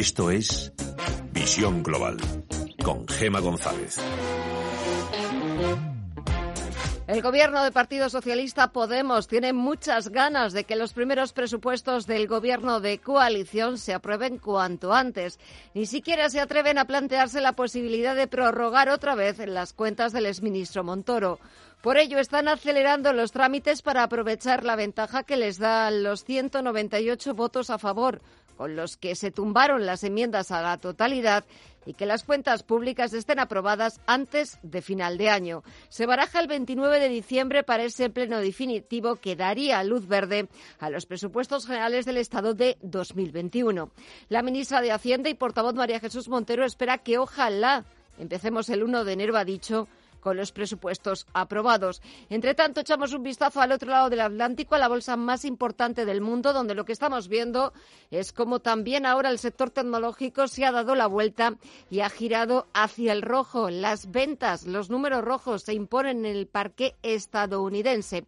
Esto es Visión Global con Gema González. El gobierno del Partido Socialista Podemos tiene muchas ganas de que los primeros presupuestos del gobierno de coalición se aprueben cuanto antes. Ni siquiera se atreven a plantearse la posibilidad de prorrogar otra vez las cuentas del exministro Montoro. Por ello, están acelerando los trámites para aprovechar la ventaja que les da los 198 votos a favor, con los que se tumbaron las enmiendas a la totalidad y que las cuentas públicas estén aprobadas antes de final de año. Se baraja el 29 de diciembre para ese pleno definitivo que daría luz verde a los presupuestos generales del Estado de 2021. La ministra de Hacienda y portavoz María Jesús Montero espera que ojalá empecemos el 1 de enero, ha dicho, con los presupuestos aprobados. Entre tanto, echamos un vistazo al otro lado del Atlántico, a la bolsa más importante del mundo, donde lo que estamos viendo es como también ahora el sector tecnológico se ha dado la vuelta y ha girado hacia el rojo. Las ventas, los números rojos se imponen en el parque estadounidense.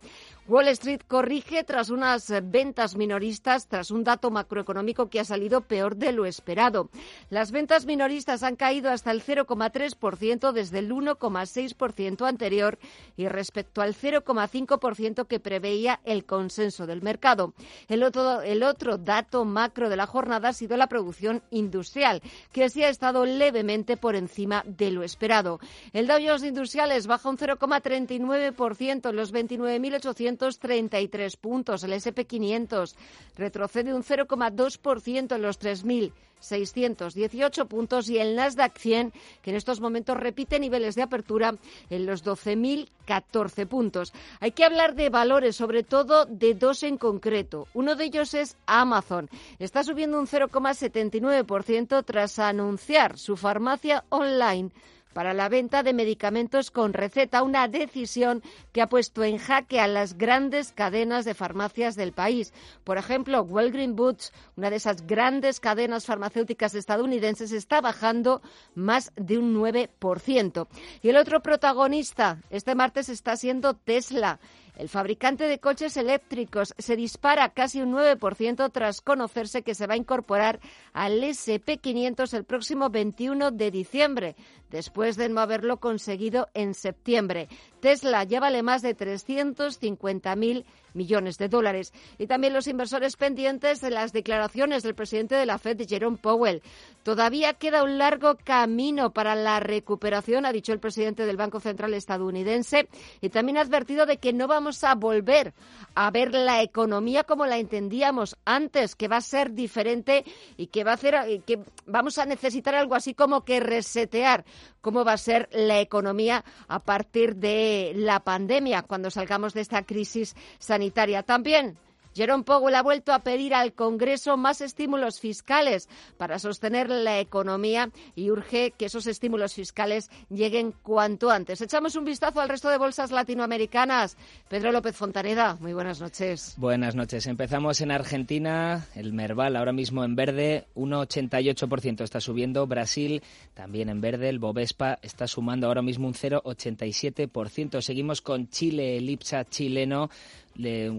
Wall Street corrige tras unas ventas minoristas, tras un dato macroeconómico que ha salido peor de lo esperado. Las ventas minoristas han caído hasta el 0,3% desde el 1,6% anterior y respecto al 0,5% que preveía el consenso del mercado. El otro, el otro dato macro de la jornada ha sido la producción industrial, que sí ha estado levemente por encima de lo esperado. El Dow Jones Industriales baja un 0,39% en los 29.800 233 puntos. El SP500 retrocede un 0,2% en los 3.618 puntos y el Nasdaq 100, que en estos momentos repite niveles de apertura en los 12.014 puntos. Hay que hablar de valores, sobre todo de dos en concreto. Uno de ellos es Amazon. Está subiendo un 0,79% tras anunciar su farmacia online para la venta de medicamentos con receta, una decisión que ha puesto en jaque a las grandes cadenas de farmacias del país. Por ejemplo, Walgreen Boots, una de esas grandes cadenas farmacéuticas estadounidenses, está bajando más de un 9%. Y el otro protagonista este martes está siendo Tesla. El fabricante de coches eléctricos se dispara casi un 9% tras conocerse que se va a incorporar al SP500 el próximo 21 de diciembre, después de no haberlo conseguido en septiembre. Tesla ya vale más de 350.000 millones de dólares. Y también los inversores pendientes de las declaraciones del presidente de la Fed, Jerome Powell. Todavía queda un largo camino para la recuperación, ha dicho el presidente del Banco Central estadounidense, y también ha advertido de que no vamos a volver a ver la economía como la entendíamos antes, que va a ser diferente y que va a hacer que vamos a necesitar algo así como que resetear cómo va a ser la economía a partir de la pandemia cuando salgamos de esta crisis sanitaria. También Jerome Powell ha vuelto a pedir al Congreso más estímulos fiscales para sostener la economía y urge que esos estímulos fiscales lleguen cuanto antes. Echamos un vistazo al resto de bolsas latinoamericanas. Pedro López Fontaneda, muy buenas noches. Buenas noches. Empezamos en Argentina, el Merval ahora mismo en verde, 1,88% está subiendo. Brasil también en verde, el Bovespa está sumando ahora mismo un 0,87%. Seguimos con Chile, el IPSA chileno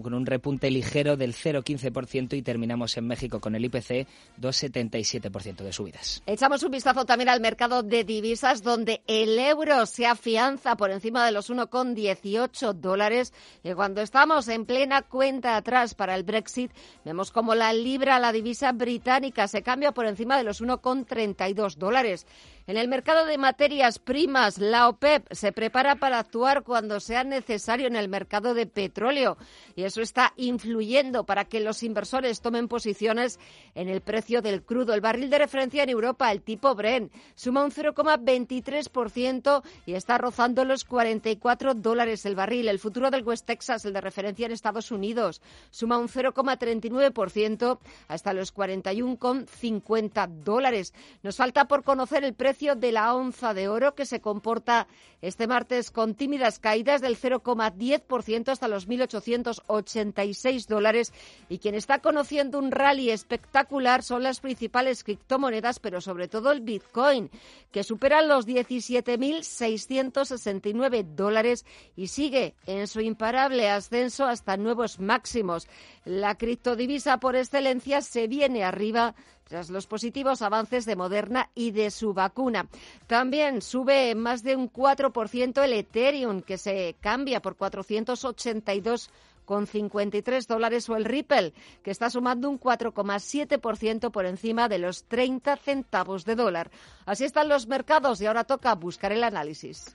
con un repunte ligero del 0,15% y terminamos en México con el IPC 2,77% de subidas. Echamos un vistazo también al mercado de divisas donde el euro se afianza por encima de los 1,18 dólares y cuando estamos en plena cuenta atrás para el Brexit vemos como la libra, la divisa británica, se cambia por encima de los 1,32 dólares. En el mercado de materias primas, la OPEP se prepara para actuar cuando sea necesario en el mercado de petróleo y eso está influyendo para que los inversores tomen posiciones en el precio del crudo. El barril de referencia en Europa, el tipo Brent, suma un 0,23% y está rozando los 44 dólares el barril. El futuro del West Texas, el de referencia en Estados Unidos, suma un 0,39% hasta los 41,50 dólares. Nos falta por conocer el precio de la onza de oro que se comporta este martes con tímidas caídas del 0,10% hasta los 1.886 dólares y quien está conociendo un rally espectacular son las principales criptomonedas, pero sobre todo el Bitcoin, que supera los 17.669 dólares y sigue en su imparable ascenso hasta nuevos máximos. La criptodivisa por excelencia se viene arriba tras los positivos avances de Moderna y de su vacuna. También sube más de un 4% el Ethereum, que se cambia por 482 con 53 dólares o el Ripple, que está sumando un 4,7% por encima de los 30 centavos de dólar. Así están los mercados y ahora toca buscar el análisis.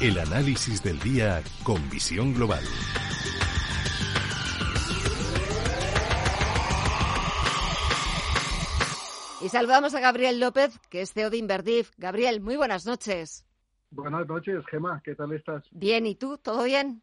El análisis del día con visión global. Y saludamos a Gabriel López, que es CEO de Inverdif. Gabriel, muy buenas noches. Buenas noches, Gema. ¿Qué tal estás? Bien, ¿y tú? ¿Todo bien?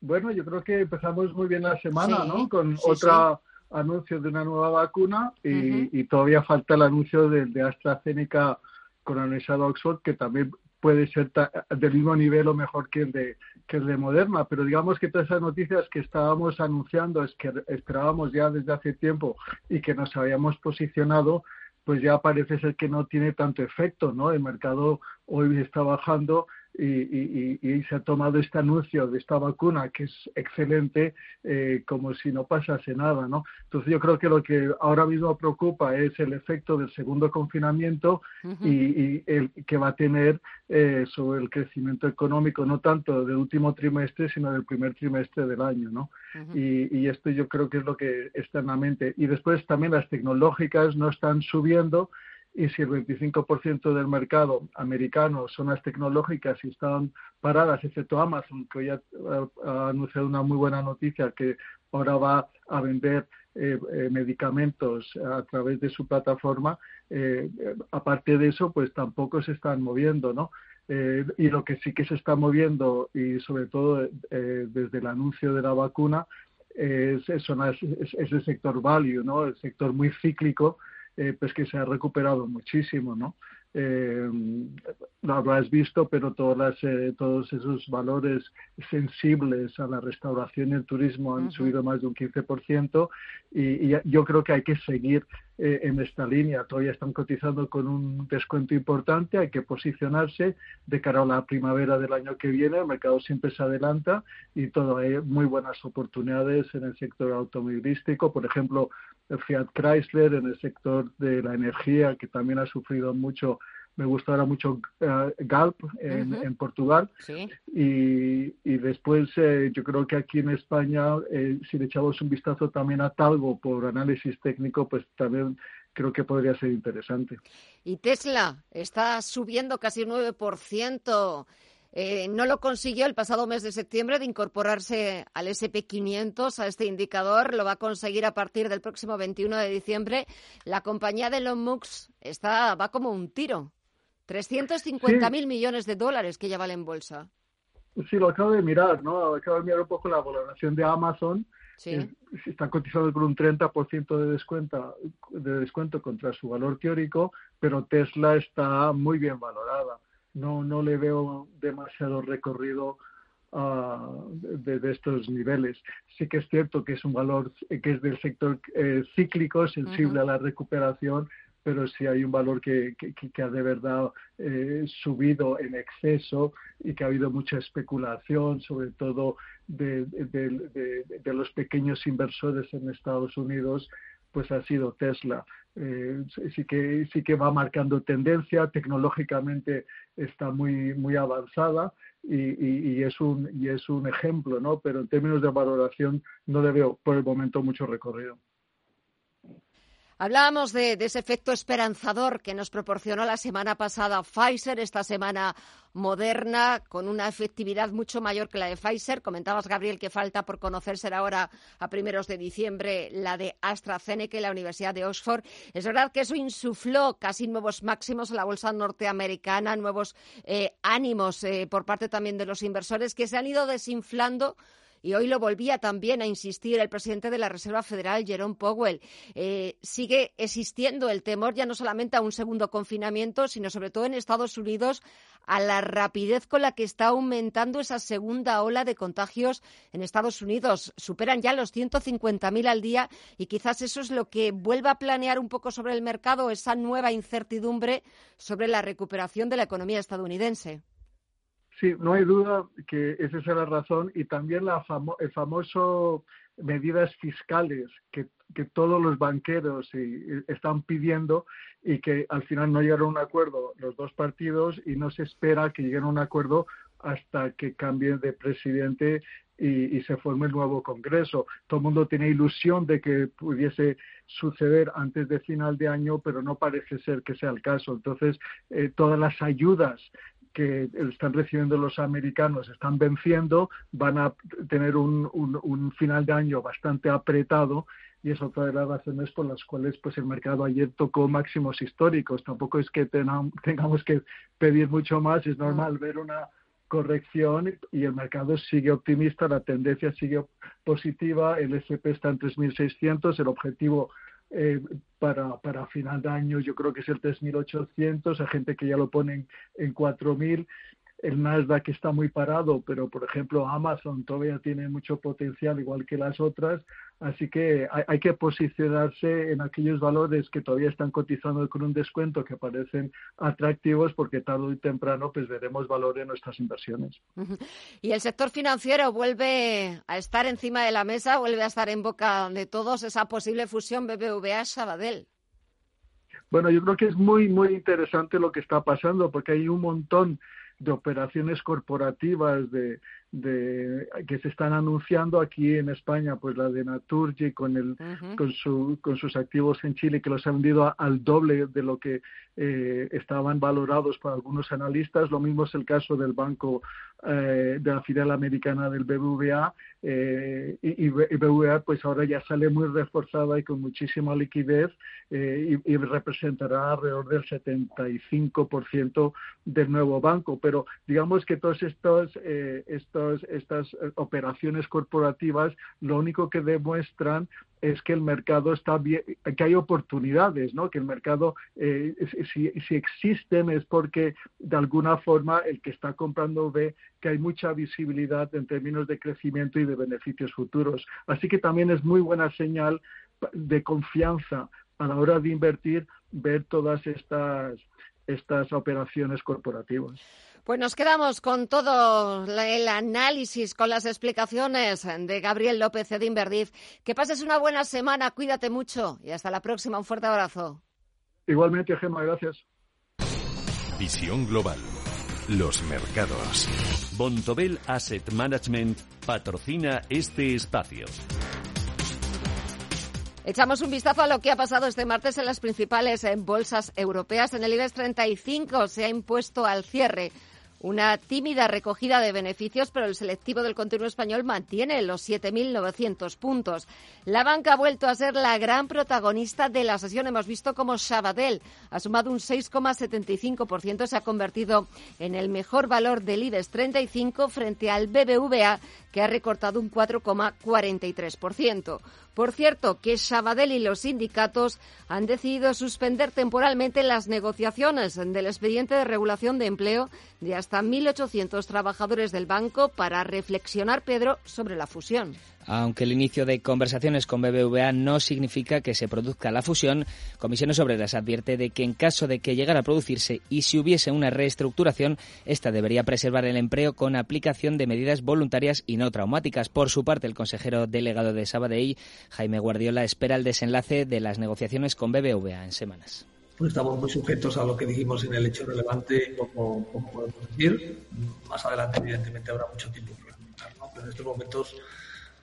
Bueno, yo creo que empezamos muy bien la semana, ¿no? Con otro anuncio de una nueva vacuna y, todavía falta el anuncio de, de AstraZeneca con la Universidad de Oxford, que también puede ser del mismo nivel o mejor que el de que el de Moderna, pero digamos que todas esas noticias que estábamos anunciando es que esperábamos ya desde hace tiempo y que nos habíamos posicionado, pues ya parece ser que no tiene tanto efecto, ¿no? El mercado hoy está bajando y, se ha tomado este anuncio de esta vacuna que es excelente eh, como si no pasase nada, ¿no? Entonces yo creo que lo que ahora mismo preocupa es el efecto del segundo confinamiento y, el que va a tener eh, sobre el crecimiento económico, no tanto del último trimestre, sino del primer trimestre del año, ¿no? y, esto yo creo que es lo que está en la mente. Y después también las tecnológicas no están subiendo y si el 25% del mercado americano son las tecnológicas y están paradas, excepto Amazon, que hoy ha, anunciado una muy buena noticia que ahora va a vender eh, eh, medicamentos a través de su plataforma, eh, aparte de eso, pues tampoco se están moviendo, ¿no? y lo que sí que se está moviendo, y sobre todo desde el anuncio de la vacuna, es, es, es, el sector value, ¿no? El sector muy cíclico eh, pues que se ha recuperado muchísimo, ¿no? eh, lo habrás visto, pero todas eh, todos esos valores sensibles a la restauración y el turismo han subido más de un 15% y, y, yo creo que hay que seguir eh, en esta línea. Todavía están cotizando con un descuento importante, hay que posicionarse de cara a la primavera del año que viene. El mercado siempre se adelanta y todo hay muy buenas oportunidades en el sector automovilístico, por ejemplo, el Fiat Chrysler, en el sector de la energía, que también ha sufrido mucho me gusta ahora mucho eh, Galp en, Portugal. Y, y, después eh, yo creo que aquí en España, eh, si le echamos un vistazo también a Talgo por análisis técnico, pues también creo que podría ser interesante. Y Tesla está subiendo casi un 9%. no lo consiguió el pasado mes de septiembre de incorporarse al SP500, a este indicador. Lo va a conseguir a partir del próximo 21 de diciembre. La compañía de Elon Musk está, va como un tiro. 350 mil millones de dólares que ya vale en bolsa. Sí, lo acabo de mirar, ¿no? Acabo de mirar un poco la valoración de Amazon. Sí. está cotizando con un 30% de descuento, de descuento contra su valor teórico, pero Tesla está muy bien valorada. No, no le veo demasiado recorrido uh, de, estos niveles. Sí que es cierto que es un valor que es del sector eh, cíclico, sensible a la recuperación, pero si hay un valor que, que, ha de verdad eh, subido en exceso y que ha habido mucha especulación, sobre todo de, los pequeños inversores en Estados Unidos, pues ha sido Tesla. Eh, sí, que, sí que va marcando tendencia, tecnológicamente está muy, muy avanzada y, y, es un, y es un ejemplo, ¿no? pero en términos de valoración no le veo por el momento mucho recorrido. Hablábamos de, ese efecto esperanzador que nos proporcionó la semana pasada Pfizer, esta semana Moderna, con una efectividad mucho mayor que la de Pfizer. Comentabas, Gabriel, que falta por conocerse ahora a primeros de diciembre la de AstraZeneca y la Universidad de Oxford. Es verdad que eso insufló casi nuevos máximos en la bolsa norteamericana, nuevos eh, ánimos eh, por parte también de los inversores que se han ido desinflando y hoy lo volvía también a insistir el presidente de la Reserva Federal, Jerome Powell. Eh, sigue existiendo el temor ya no solamente a un segundo confinamiento, sino sobre todo en Estados Unidos a la rapidez con la que está aumentando esa segunda ola de contagios en Estados Unidos. Superan ya los 150.000 al día y quizás eso es lo que vuelva a planear un poco sobre el mercado esa nueva incertidumbre sobre la recuperación de la economía estadounidense. Sí, no hay duda que esa es la razón y también la el famoso medidas fiscales que, todos los banqueros están pidiendo y que al final no llegaron a un acuerdo los dos partidos y no se espera que lleguen a un acuerdo hasta que cambien de presidente y, se forme el nuevo Congreso. Todo el mundo tiene ilusión de que pudiese suceder antes de final de año, pero no parece ser que sea el caso. Entonces, eh, todas las ayudas que están recibiendo los americanos están venciendo, van a tener un, un, final de año bastante apretado y es otra de las razones por las cuales pues el mercado ayer tocó máximos históricos. Tampoco es que tengamos que pedir mucho más, es normal ver una corrección y el mercado sigue optimista, la tendencia sigue positiva, el SP está en 3.600, el objetivo eh, para, para final de año yo creo que es el 3.800, hay gente que ya lo pone en 4.000 el Nasdaq está muy parado, pero por ejemplo Amazon todavía tiene mucho potencial, igual que las otras, así que hay, que posicionarse en aquellos valores que todavía están cotizando con un descuento que parecen atractivos, porque tarde y temprano pues veremos valor en nuestras inversiones. Y el sector financiero vuelve a estar encima de la mesa, vuelve a estar en boca de todos esa posible fusión BBVA-Sabadell. Bueno, yo creo que es muy, muy interesante lo que está pasando, porque hay un montón de operaciones corporativas de, de, que se están anunciando aquí en España, pues la de Naturgy con, el, con, su, con sus activos en Chile, que los ha vendido al doble de lo que eh, estaban valorados por algunos analistas. Lo mismo es el caso del banco eh, de la filial americana del BBVA. Eh, y, BBVA pues ahora ya sale muy reforzada y con muchísima liquidez y, y, representará alrededor del 75% del nuevo banco. Pero digamos que todos estos, estos estas eh, operaciones corporativas lo único que demuestran es que el mercado está bien, que hay oportunidades, ¿no? Que el mercado, eh, si, si, existen es porque de alguna forma el que está comprando ve que hay mucha visibilidad en términos de crecimiento y de beneficios futuros. Así que también es muy buena señal de confianza a la hora de invertir ver todas estas estas operaciones corporativas. Pues nos quedamos con todo el análisis, con las explicaciones de Gabriel López de Inverdif. Que pases una buena semana, cuídate mucho y hasta la próxima. Un fuerte abrazo. Igualmente, Gemma, gracias. Visión global. Los mercados. Bontobel Asset Management patrocina este espacio. Echamos un vistazo a lo que ha pasado este martes en las principales bolsas europeas. En el IBEX 35 se ha impuesto al cierre una tímida recogida de beneficios, pero el selectivo del continuo español mantiene los 7.900 puntos. La banca ha vuelto a ser la gran protagonista de la sesión. Hemos visto como Sabadell ha sumado un 6,75%, se ha convertido en el mejor valor del IBEX 35 frente al BBVA, que ha recortado un 4,43%. Por cierto, que Sabadell y los sindicatos han decidido suspender temporalmente las negociaciones del expediente de regulación de empleo de hasta 1.800 trabajadores del banco para reflexionar, Pedro, sobre la fusión. Aunque el inicio de conversaciones con BBVA no significa que se produzca la fusión, Comisiones Obreras advierte de que en caso de que llegara a producirse y si hubiese una reestructuración, esta debería preservar el empleo con aplicación de medidas voluntarias y no traumáticas. Por su parte, el consejero delegado de Sabadell, Jaime Guardiola, espera el desenlace de las negociaciones con BBVA en semanas. Pues estamos muy sujetos a lo que dijimos en el hecho relevante, como, podemos decir. Más adelante, evidentemente, habrá mucho tiempo para comentar, ¿no? Pero en estos momentos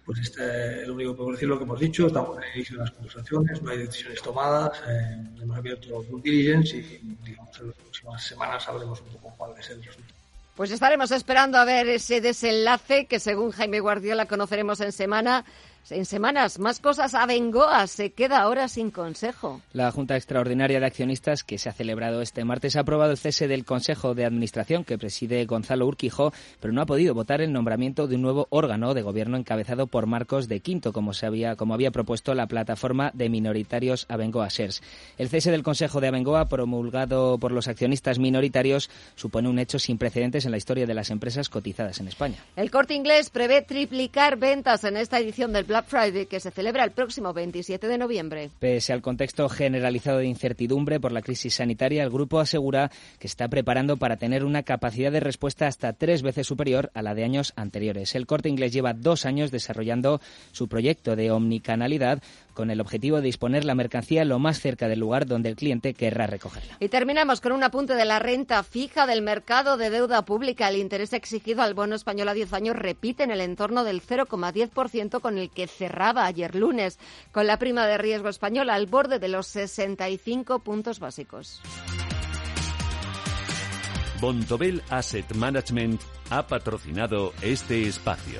pues este, lo único que puedo decir lo que hemos dicho, estamos en el inicio de las conversaciones, no hay decisiones tomadas, eh, hemos abierto due diligence y digamos, en las próximas semanas sabremos un poco cuál es el resultado. Pues estaremos esperando a ver ese desenlace que según Jaime Guardiola conoceremos en semana en semanas, más cosas. a Bengoa se queda ahora sin consejo. La Junta Extraordinaria de Accionistas, que se ha celebrado este martes, ha aprobado el cese del Consejo de Administración que preside Gonzalo Urquijo, pero no ha podido votar el nombramiento de un nuevo órgano de gobierno encabezado por Marcos de Quinto, como, se había, como había propuesto la plataforma de minoritarios Abengoa Shares. El cese del Consejo de Abengoa, promulgado por los accionistas minoritarios, supone un hecho sin precedentes en la historia de las empresas cotizadas en España. El corte inglés prevé triplicar ventas en esta edición del Black Friday, que se celebra el próximo 27 de noviembre. Pese al contexto generalizado de incertidumbre por la crisis sanitaria, el grupo asegura que está preparando para tener una capacidad de respuesta hasta tres veces superior a la de años anteriores. El corte inglés lleva dos años desarrollando su proyecto de omnicanalidad con el objetivo de disponer la mercancía lo más cerca del lugar donde el cliente querrá recogerla. Y terminamos con un apunte de la renta fija del mercado de deuda pública. El interés exigido al bono español a 10 años repite en el entorno del 0,10% con el que cerraba ayer lunes, con la prima de riesgo española al borde de los 65 puntos básicos. Bontobel Asset Management ha patrocinado este espacio.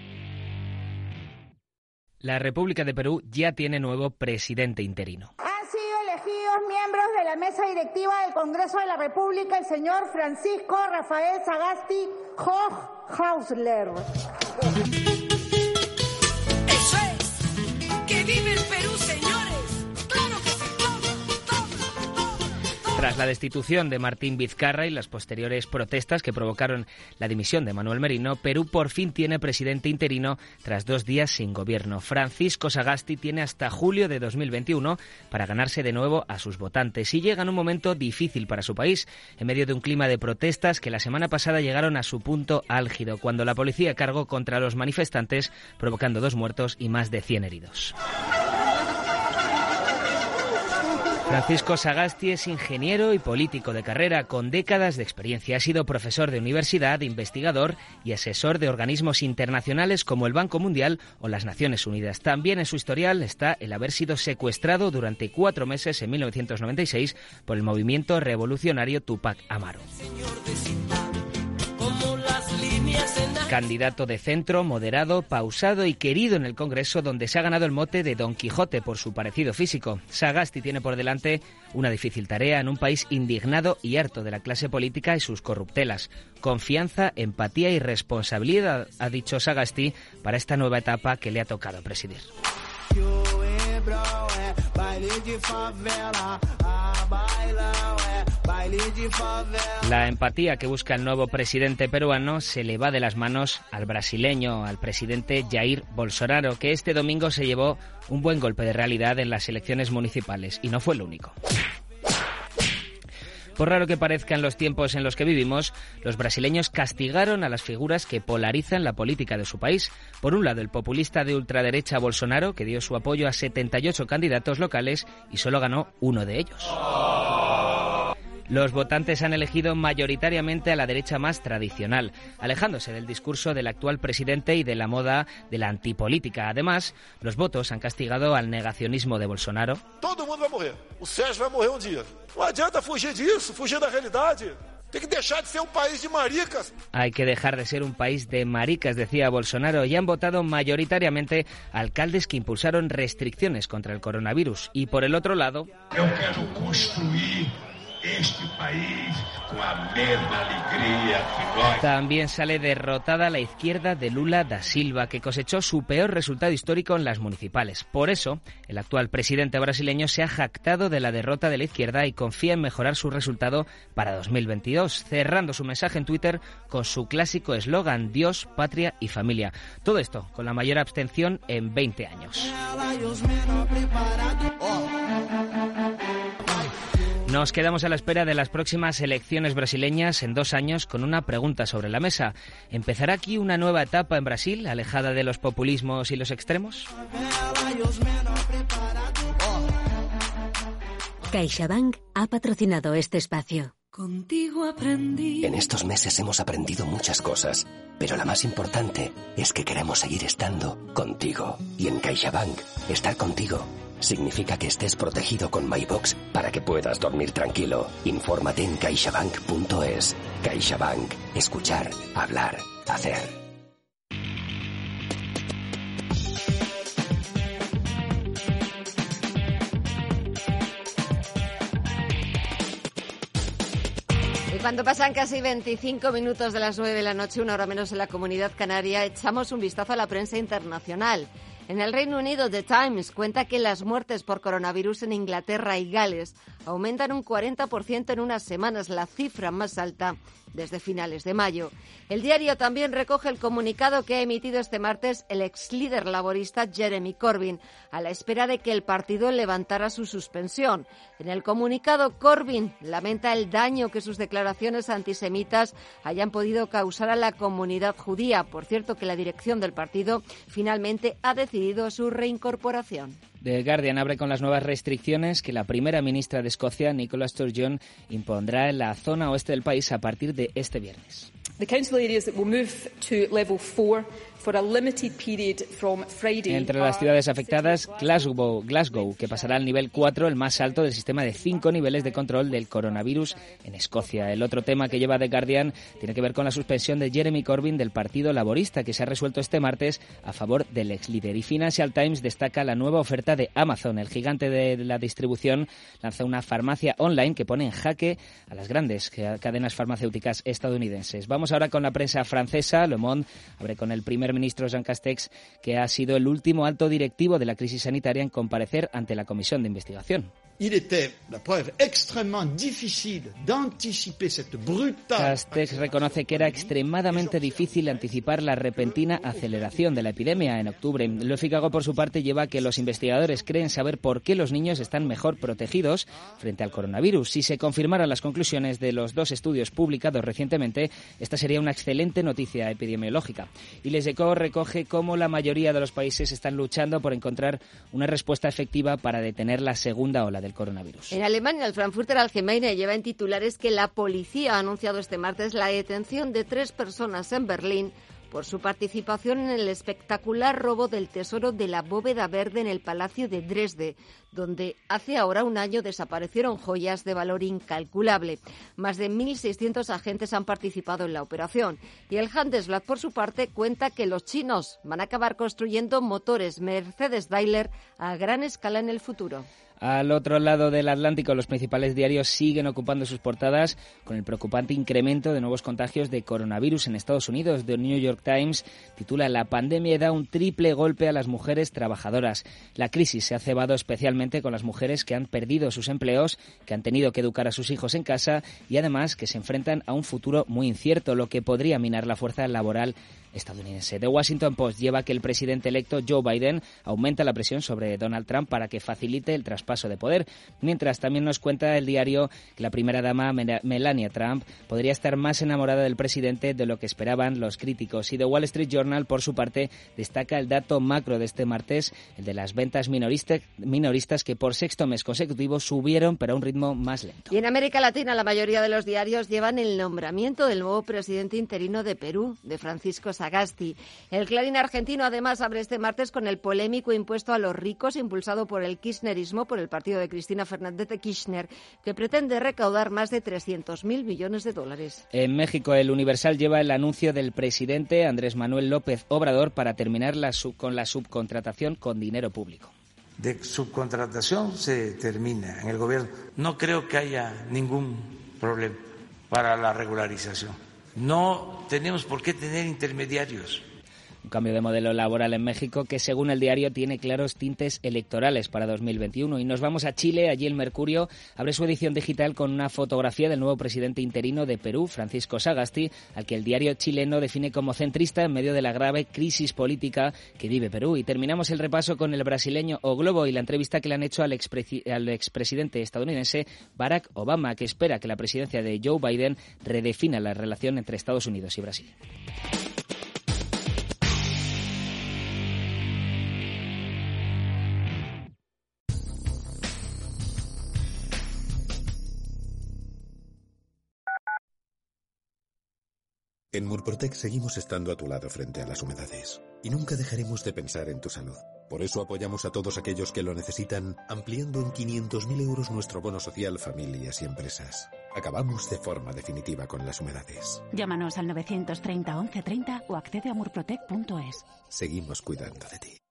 La República de Perú ya tiene nuevo presidente interino. Han sido elegidos miembros de la mesa directiva del Congreso de la República el señor Francisco Rafael Sagasti Hochhausler. Tras la destitución de Martín Vizcarra y las posteriores protestas que provocaron la dimisión de Manuel Merino, Perú por fin tiene presidente interino tras dos días sin gobierno. Francisco Sagasti tiene hasta julio de 2021 para ganarse de nuevo a sus votantes y llega en un momento difícil para su país, en medio de un clima de protestas que la semana pasada llegaron a su punto álgido, cuando la policía cargó contra los manifestantes, provocando dos muertos y más de 100 heridos. Francisco Sagasti es ingeniero y político de carrera con décadas de experiencia. Ha sido profesor de universidad, investigador y asesor de organismos internacionales como el Banco Mundial o las Naciones Unidas. También en su historial está el haber sido secuestrado durante cuatro meses en 1996 por el movimiento revolucionario Tupac Amaro. Candidato de centro, moderado, pausado y querido en el Congreso, donde se ha ganado el mote de Don Quijote por su parecido físico. Sagasti tiene por delante una difícil tarea en un país indignado y harto de la clase política y sus corruptelas. Confianza, empatía y responsabilidad, ha dicho Sagasti, para esta nueva etapa que le ha tocado presidir. La empatía que busca el nuevo presidente peruano se le va de las manos al brasileño, al presidente Jair Bolsonaro, que este domingo se llevó un buen golpe de realidad en las elecciones municipales y no fue el único. Por raro que parezcan los tiempos en los que vivimos, los brasileños castigaron a las figuras que polarizan la política de su país. Por un lado, el populista de ultraderecha Bolsonaro, que dio su apoyo a 78 candidatos locales y solo ganó uno de ellos. Los votantes han elegido mayoritariamente a la derecha más tradicional, alejándose del discurso del actual presidente y de la moda de la antipolítica. Además, los votos han castigado al negacionismo de Bolsonaro. Todo mundo vai morrer. O Sérgio vai morrer um dia. Não adianta fugir disso, fugir da realidade. Tem que dejar de ser un país de maricas. Hay que dejar de ser un país de maricas, decía Bolsonaro, y han votado mayoritariamente alcaldes que impulsaron restricciones contra el coronavirus. Y por el otro lado... Yo quiero construir este país con la misma alegría que También sale derrotada la izquierda de Lula da Silva, que cosechó su peor resultado histórico en las municipales. Por eso, el actual presidente brasileño se ha jactado de la derrota de la izquierda y confía en mejorar su resultado para 2022, cerrando su mensaje en Twitter con su clásico eslogan Dios, patria y familia. Todo esto con la mayor abstención en 20 años. Nos quedamos a la espera de las próximas elecciones brasileñas en dos años con una pregunta sobre la mesa. ¿Empezará aquí una nueva etapa en Brasil, alejada de los populismos y los extremos? CaixaBank ha patrocinado este espacio. Contigo aprendí. En estos meses hemos aprendido muchas cosas, pero la más importante es que queremos seguir estando contigo. Y en CaixaBank, estar contigo significa que estés protegido con MyBox para que puedas dormir tranquilo. Infórmate en caixabank.es. CaixaBank. Escuchar, hablar, hacer. Cuando pasan casi 25 minutos de las 9 de la noche, una hora menos en la comunidad canaria, echamos un vistazo a la prensa internacional. En el Reino Unido, The Times cuenta que las muertes por coronavirus en Inglaterra y Gales aumentan un 40% en unas semanas, la cifra más alta desde finales de mayo. El diario también recoge el comunicado que ha emitido este martes el ex líder laborista Jeremy Corbyn, a la espera de que el partido levantara su suspensión. En el comunicado, Corbyn lamenta el daño que sus declaraciones antisemitas hayan podido causar a la comunidad judía. Por cierto, que la dirección del partido finalmente ha decidido su reincorporación. The Guardian abre con las nuevas restricciones que la primera ministra de Escocia, Nicola Sturgeon, impondrá en la zona oeste del país a partir de este viernes. The council areas that will move to level 4 entre las ciudades afectadas, Glasgow, Glasgow, que pasará al nivel 4, el más alto del sistema de cinco niveles de control del coronavirus en Escocia. El otro tema que lleva The Guardian tiene que ver con la suspensión de Jeremy Corbyn del Partido Laborista, que se ha resuelto este martes a favor del ex líder. Y Financial Times destaca la nueva oferta de Amazon. El gigante de la distribución lanza una farmacia online que pone en jaque a las grandes cadenas farmacéuticas estadounidenses. Vamos ahora con la prensa francesa. Le Monde abre con el primer ministro Jean Castex, que ha sido el último alto directivo de la crisis sanitaria en comparecer ante la comisión de investigación. Castex reconoce que era extremadamente difícil anticipar la repentina aceleración de la epidemia en octubre. Lo Figaro, por su parte, lleva a que los investigadores creen saber por qué los niños están mejor protegidos frente al coronavirus. Si se confirmaran las conclusiones de los dos estudios publicados recientemente, esta sería una excelente noticia epidemiológica. Y Les Eco recoge cómo la mayoría de los países están luchando por encontrar una respuesta efectiva para detener la segunda ola del En Alemania, el Frankfurter Allgemeine lleva en titulares que la policía ha anunciado este martes la detención de tres personas en Berlín por su participación en el espectacular robo del tesoro de la bóveda verde en el Palacio de Dresde, donde hace ahora un año desaparecieron joyas de valor incalculable. Más de 1.600 agentes han participado en la operación. Y el Handelsblatt, por su parte, cuenta que los chinos van a acabar construyendo motores Mercedes-Daimler a gran escala en el futuro. Al otro lado del Atlántico, los principales diarios siguen ocupando sus portadas con el preocupante incremento de nuevos contagios de coronavirus en Estados Unidos. The New York Times titula La pandemia da un triple golpe a las mujeres trabajadoras. La crisis se ha cebado especialmente con las mujeres que han perdido sus empleos, que han tenido que educar a sus hijos en casa y además que se enfrentan a un futuro muy incierto, lo que podría minar la fuerza laboral estadounidense. The Washington Post lleva que el presidente electo Joe Biden aumenta la presión sobre Donald Trump para que facilite el traspaso de poder, mientras también nos cuenta el diario que la primera dama Melania Trump podría estar más enamorada del presidente de lo que esperaban los críticos. Y The Wall Street Journal, por su parte, destaca el dato macro de este martes, el de las ventas minoristas que por sexto mes consecutivo subieron, pero a un ritmo más lento. Y en América Latina, la mayoría de los diarios llevan el nombramiento del nuevo presidente interino de Perú, de Francisco Sagasti. El Clarín argentino además abre este martes con el polémico impuesto a los ricos impulsado por el kirchnerismo, por el partido de Cristina Fernández de Kirchner, que pretende recaudar más de 300.000 millones de dólares. En México, el Universal lleva el anuncio del presidente Andrés Manuel López Obrador para terminar con la subcontratación con dinero público de subcontratación se termina en el gobierno. No creo que haya ningún problema para la regularización. No tenemos por qué tener intermediarios un cambio de modelo laboral en México que, según el diario, tiene claros tintes electorales para 2021. Y nos vamos a Chile. Allí el Mercurio abre su edición digital con una fotografía del nuevo presidente interino de Perú, Francisco Sagasti, al que el diario chileno define como centrista en medio de la grave crisis política que vive Perú. Y terminamos el repaso con el brasileño O Globo y la entrevista que le han hecho al, al expresidente estadounidense Barack Obama, que espera que la presidencia de Joe Biden redefina la relación entre Estados Unidos y Brasil. En Murprotec seguimos estando a tu lado frente a las humedades y nunca dejaremos de pensar en tu salud. Por eso apoyamos a todos aquellos que lo necesitan, ampliando en 500.000 euros nuestro bono social familias y empresas. Acabamos de forma definitiva con las humedades. Llámanos al 930 1130 o accede a murprotec.es. Seguimos cuidando de ti.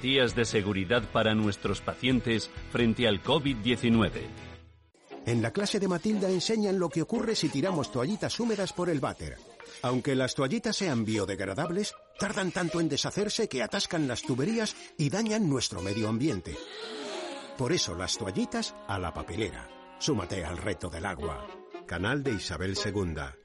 de seguridad para nuestros pacientes frente al COVID-19. En la clase de Matilda enseñan lo que ocurre si tiramos toallitas húmedas por el váter. Aunque las toallitas sean biodegradables, tardan tanto en deshacerse que atascan las tuberías y dañan nuestro medio ambiente. Por eso las toallitas a la papelera. Súmate al reto del agua. Canal de Isabel II.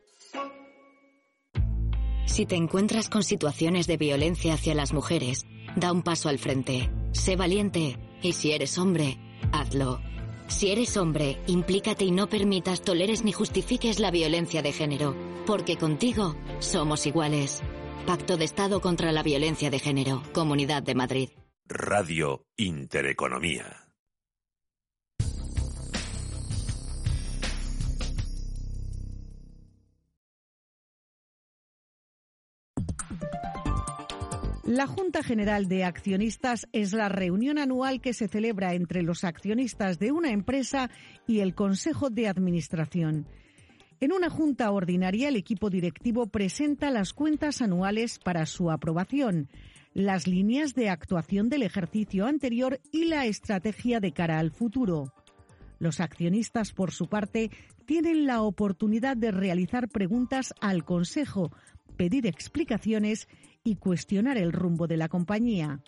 Si te encuentras con situaciones de violencia hacia las mujeres, Da un paso al frente. Sé valiente. Y si eres hombre, hazlo. Si eres hombre, implícate y no permitas, toleres ni justifiques la violencia de género. Porque contigo somos iguales. Pacto de Estado contra la Violencia de Género. Comunidad de Madrid. Radio Intereconomía. La Junta General de Accionistas es la reunión anual que se celebra entre los accionistas de una empresa y el Consejo de Administración. En una junta ordinaria, el equipo directivo presenta las cuentas anuales para su aprobación, las líneas de actuación del ejercicio anterior y la estrategia de cara al futuro. Los accionistas, por su parte, tienen la oportunidad de realizar preguntas al Consejo, pedir explicaciones y cuestionar el rumbo de la compañía.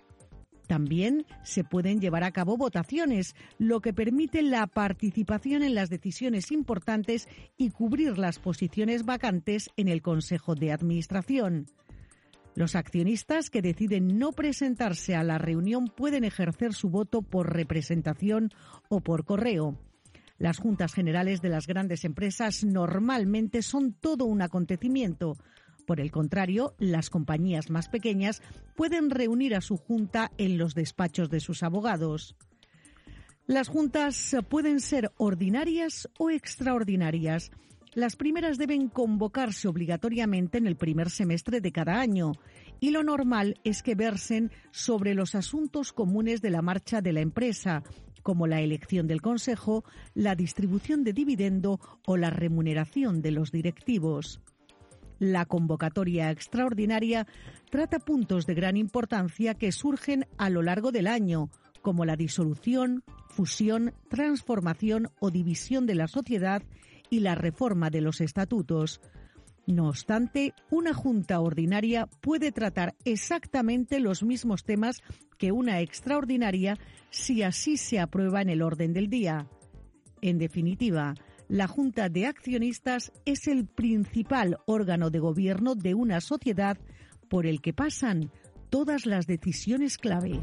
También se pueden llevar a cabo votaciones, lo que permite la participación en las decisiones importantes y cubrir las posiciones vacantes en el Consejo de Administración. Los accionistas que deciden no presentarse a la reunión pueden ejercer su voto por representación o por correo. Las juntas generales de las grandes empresas normalmente son todo un acontecimiento, por el contrario, las compañías más pequeñas pueden reunir a su junta en los despachos de sus abogados. Las juntas pueden ser ordinarias o extraordinarias. Las primeras deben convocarse obligatoriamente en el primer semestre de cada año y lo normal es que versen sobre los asuntos comunes de la marcha de la empresa, como la elección del Consejo, la distribución de dividendo o la remuneración de los directivos. La convocatoria extraordinaria trata puntos de gran importancia que surgen a lo largo del año, como la disolución, fusión, transformación o división de la sociedad y la reforma de los estatutos. No obstante, una Junta Ordinaria puede tratar exactamente los mismos temas que una extraordinaria si así se aprueba en el orden del día. En definitiva, la Junta de Accionistas es el principal órgano de gobierno de una sociedad por el que pasan todas las decisiones clave.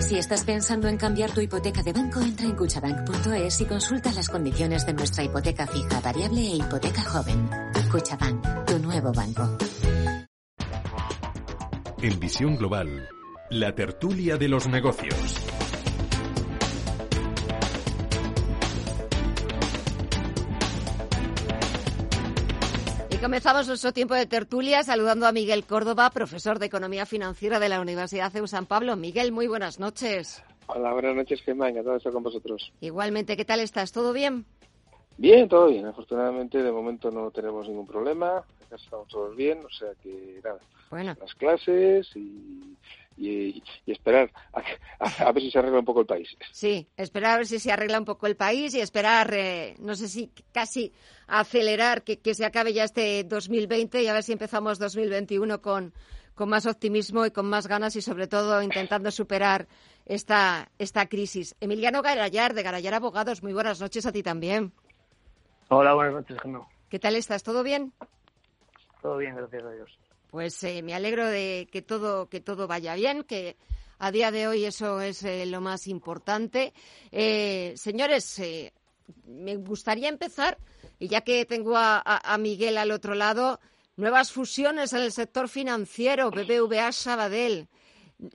Si estás pensando en cambiar tu hipoteca de banco, entra en cuchabank.es y consulta las condiciones de nuestra hipoteca fija, variable e hipoteca joven. Cuchabank, tu nuevo banco. En Visión Global, la tertulia de los negocios. Comenzamos nuestro tiempo de tertulia saludando a Miguel Córdoba, profesor de Economía Financiera de la Universidad CEU San Pablo. Miguel, muy buenas noches. Hola, buenas noches, Gemma. Encantado de estar con vosotros. Igualmente, ¿qué tal estás? ¿Todo bien? Bien, todo bien. Afortunadamente, de momento no tenemos ningún problema. Acá estamos todos bien, o sea que nada. Bueno. Las clases y y, esperar a, ver si se arregla un poco el país. Sí, esperar a ver si se arregla un poco el país y esperar, eh, no sé si casi acelerar que, se acabe ya este 2020 y a ver si empezamos 2021 con, con más optimismo y con más ganas y sobre todo intentando superar esta, esta crisis. Emiliano Garayar, de Garayar Abogados, muy buenas noches a ti también. Hola, buenas noches, Gemma. ¿Qué tal estás? ¿Todo bien? Todo bien, gracias a Dios. Pues eh, me alegro de que todo, que todo vaya bien, que a día de hoy eso es eh, lo más importante. Eh, señores, me gustaría empezar, y ya que tengo a, Miguel al otro lado, nuevas fusiones en el sector financiero, BBVA Sabadell.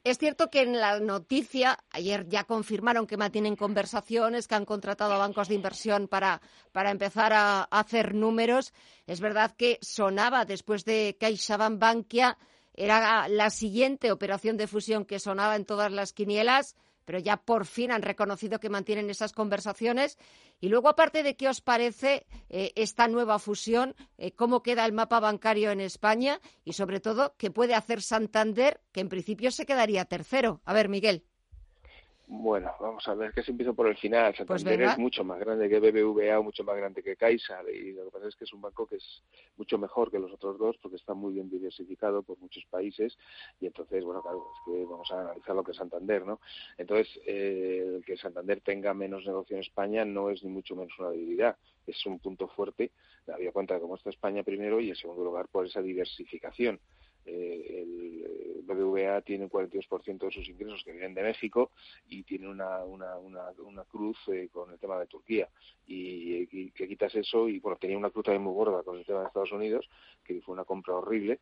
Es cierto que en la noticia, ayer ya confirmaron que mantienen conversaciones, que han contratado a bancos de inversión para, para empezar a, hacer números. Es verdad que sonaba después de CaixaBank Bankia, era la siguiente operación de fusión que sonaba en todas las quinielas pero ya por fin han reconocido que mantienen esas conversaciones. Y luego, aparte de qué os parece eh, esta nueva fusión, eh, cómo queda el mapa bancario en España y, sobre todo, qué puede hacer Santander, que en principio se quedaría tercero. A ver, Miguel. Bueno, vamos a ver, que se empiezo por el final. Pues Santander es mucho más grande que BBVA, mucho más grande que Caixa, y lo que pasa es que es un banco que es mucho mejor que los otros dos porque está muy bien diversificado por muchos países y entonces, bueno, claro, es que vamos a analizar lo que es Santander, ¿no? Entonces, eh, el que Santander tenga menos negocio en España no es ni mucho menos una debilidad, es un punto fuerte, había cuenta de cómo está España primero y en segundo lugar por esa diversificación. Eh, el BBVA tiene un 42% de sus ingresos que vienen de México y tiene una, una, una, cruz eh, con el tema de Turquía. Y, que quitas eso, y bueno, tenía una cruz también muy gorda con el tema de Estados Unidos, que fue una compra horrible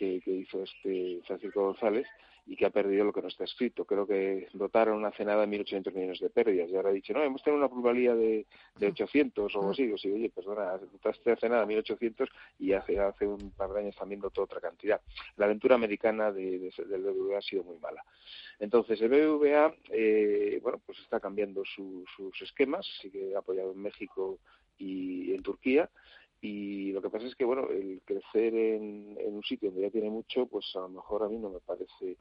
que, que hizo este Francisco González, y que ha perdido lo que no está escrito. Creo que dotaron hace nada 1.800 millones de pérdidas y ahora ha dicho, no, hemos tenido una probabilidad de, de 800 o algo así. O sí, oye, perdona, dotaste hace nada 1.800 y hace, hace un par de años también dotó otra cantidad. La aventura americana de, del BBVA ha sido muy mala. Entonces, el BBVA, eh, bueno, pues está cambiando sus esquemas, sigue apoyado en México y en Turquía y lo que pasa es que bueno el crecer en, en, un sitio donde ya tiene mucho pues a lo mejor a mí no me parece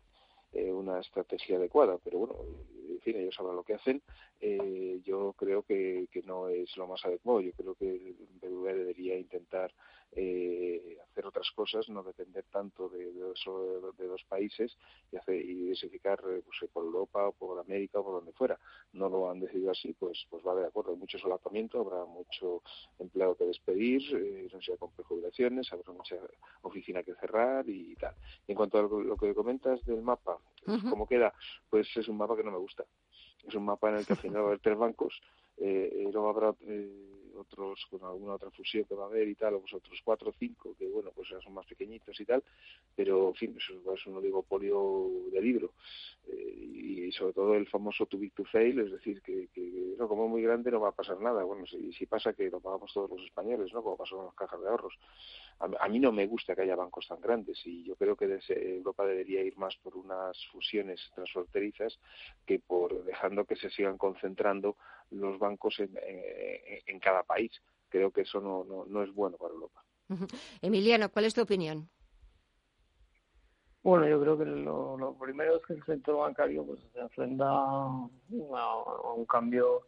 eh, una estrategia adecuada, pero bueno, en fin, ellos sabrán lo que hacen. Eh, yo creo que, que, no es lo más adecuado. Yo creo que el BBV debería intentar eh, hacer otras cosas, no depender tanto de, de, de dos países y, hacer, y diversificar eh, pues, por Europa o por América o por donde fuera. No lo han decidido así, pues pues va de acuerdo. Hay mucho solapamiento, habrá mucho empleado que despedir, eh, no sé, con prejubilaciones, habrá mucha oficina que cerrar y tal. en cuanto a lo, que comentas del mapa, ¿cómo queda? Pues es un mapa que no me gusta. Es un mapa en el que al final va a haber tres bancos, eh, luego habrá eh, otros con alguna otra fusión que va a haber y tal, o pues otros cuatro o cinco que bueno pues son más pequeñitos y tal, pero en fin, eso es un oligopolio de libro eh, y sobre todo el famoso too big to fail, es decir, que, no, como es muy grande no va a pasar nada, bueno, si, si pasa que lo pagamos todos los españoles, ¿no? Como pasó con las cajas de ahorros. A, mí no me gusta que haya bancos tan grandes y yo creo que Europa debería ir más por unas fusiones transfronterizas que por dejando que se sigan concentrando los bancos en, en cada país. Creo que eso no, no, no es bueno para Europa. Emiliano, ¿cuál es tu opinión? Bueno, yo creo que lo, primero es que el sector bancario pues se enfrenta a, un cambio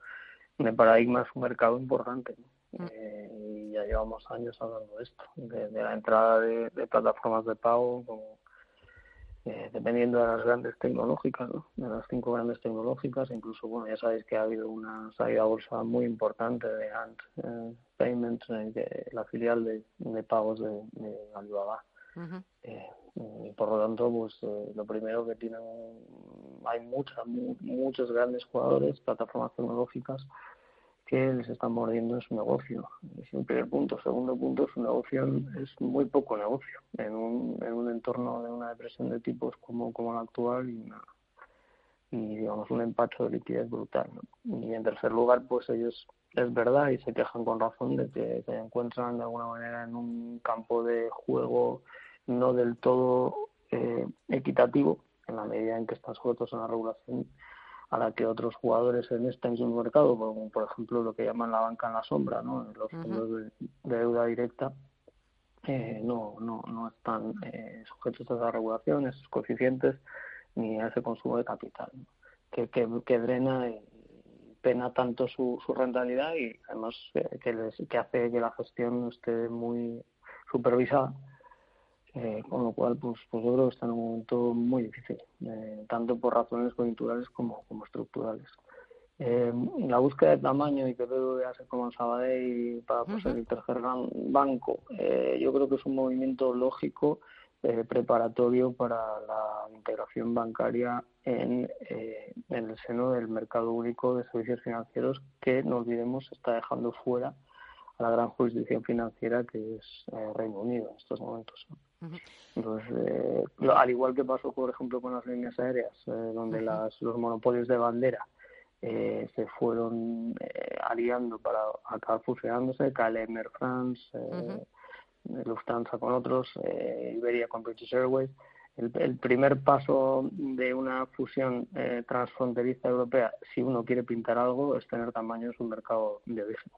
de paradigma, es un mercado importante. Mm. Eh, y ya llevamos años hablando de esto, de, la entrada de, plataformas de pago, como, eh, dependiendo de las grandes tecnológicas, ¿no? de las cinco grandes tecnológicas. Incluso, bueno, ya sabéis que ha habido una salida a bolsa muy importante de Ant eh, Payments, la filial de, pagos de, Alibaba. y por lo tanto, pues lo primero que tienen, hay muchas, muchos grandes jugadores, plataformas tecnológicas que les están mordiendo en su negocio. Es el primer punto. Segundo punto, su negocio es muy poco negocio en un, en un entorno de una depresión de tipos como, como la actual y, y digamos un empacho de liquidez brutal. Y en tercer lugar, pues ellos es verdad y se quejan con razón de que se encuentran de alguna manera en un campo de juego no del todo eh, equitativo en la medida en que están sujetos a una regulación a la que otros jugadores en este mismo mercado, como por ejemplo lo que llaman la banca en la sombra, ¿no? los fondos de, deuda directa, eh, no, no, no están eh, sujetos a esas regulaciones, esos coeficientes, ni a ese consumo de capital, que, que, que, drena y pena tanto su, su rentabilidad y además eh, que, les, que hace que la gestión esté muy supervisada eh, con lo cual, pues, pues yo creo que está en un momento muy difícil, eh, tanto por razones coyunturales como, como estructurales. Eh, la búsqueda de tamaño y que BBVA se como Sabadell para ser el tercer gran banco, eh, yo creo que es un movimiento lógico preparatorio para la integración bancaria en, en el seno del mercado único de servicios financieros que, no olvidemos, está dejando fuera la gran jurisdicción financiera que es Reino Unido en estos momentos. Entonces, eh, al igual que pasó, por ejemplo, con las líneas aéreas, eh, donde las, los monopolios de bandera eh, se fueron aliando para acabar fusionándose, KLM Air France, Lufthansa con otros, Iberia con British Airways, el, el, primer paso de una fusión transfronteriza europea, si uno quiere pintar algo, es tener tamaño en su mercado de origen.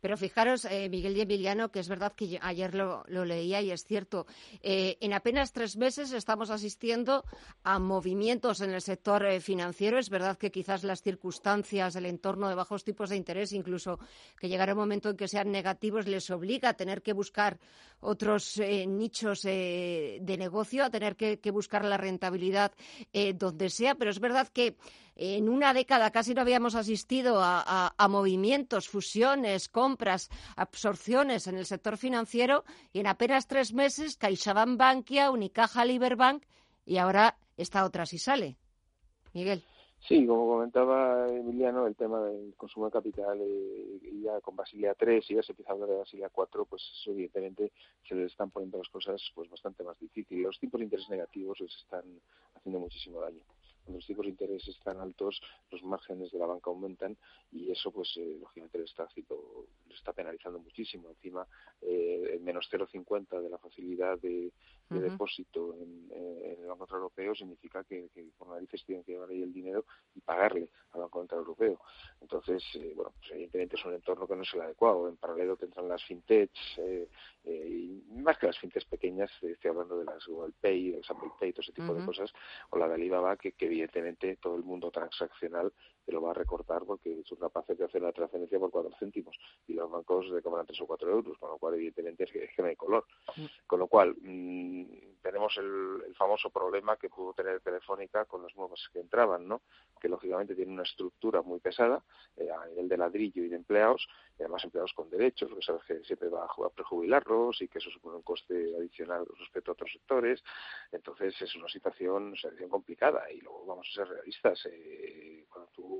Pero fijaros, eh, Miguel y Emiliano, que es verdad que ayer lo, leía y es cierto, eh, en apenas tres meses estamos asistiendo a movimientos en el sector eh, financiero. Es verdad que quizás las circunstancias, el entorno de bajos tipos de interés, incluso que llegará un momento en que sean negativos, les obliga a tener que buscar otros nichos de negocio, a tener que buscar la rentabilidad donde sea. Pero es verdad que en una década casi no habíamos asistido a, movimientos, fusiones, compras, absorciones en el sector financiero y en apenas tres meses CaixaBank Bankia, Unicaja, Liberbank y ahora esta otra sí sale. Miguel. Sí, como comentaba Emiliano, el tema del consumo de capital eh, ya con Basilia 3 y ya se empieza a hablar de Basilia 4, pues evidentemente se les están poniendo las cosas pues bastante más difíciles. Los tipos de interés negativos les están haciendo muchísimo daño cuando los tipos de interés están altos, los márgenes de la banca aumentan y eso, pues, eh, lógicamente, está, le está penalizando muchísimo. Encima, eh, el menos 0,50 de la facilidad de, depósito en, el Banco Central Europeo significa que, por narices tienen que llevar ahí el dinero y pagarle al Banco Central Europeo. Entonces, eh, bueno, pues evidentemente es un entorno que no es el adecuado. En paralelo tendrán las fintechs, eh, y más que las fintechs pequeñas, estoy hablando de las Google Pay, el Sample Pay, todo ese tipo de cosas, o la de Alibaba, que, que evidentemente todo el mundo transaccional te lo va a recortar porque es capaces de hacer una transferencia por cuatro céntimos y los bancos de cobran tres o cuatro euros, con lo cual evidentemente es que, es que no hay color. Mm. Con lo cual mmm, tenemos el, el, famoso problema que pudo tener Telefónica con los nuevos que entraban, ¿no? que lógicamente tienen una estructura muy pesada eh, a nivel de ladrillo y de empleados, y además empleados con derechos, porque sabes que siempre va a prejubilarlos y que eso supone un coste adicional respecto a otros sectores. Entonces es una situación, una situación complicada y luego vamos a ser realistas. Eh, cuando tú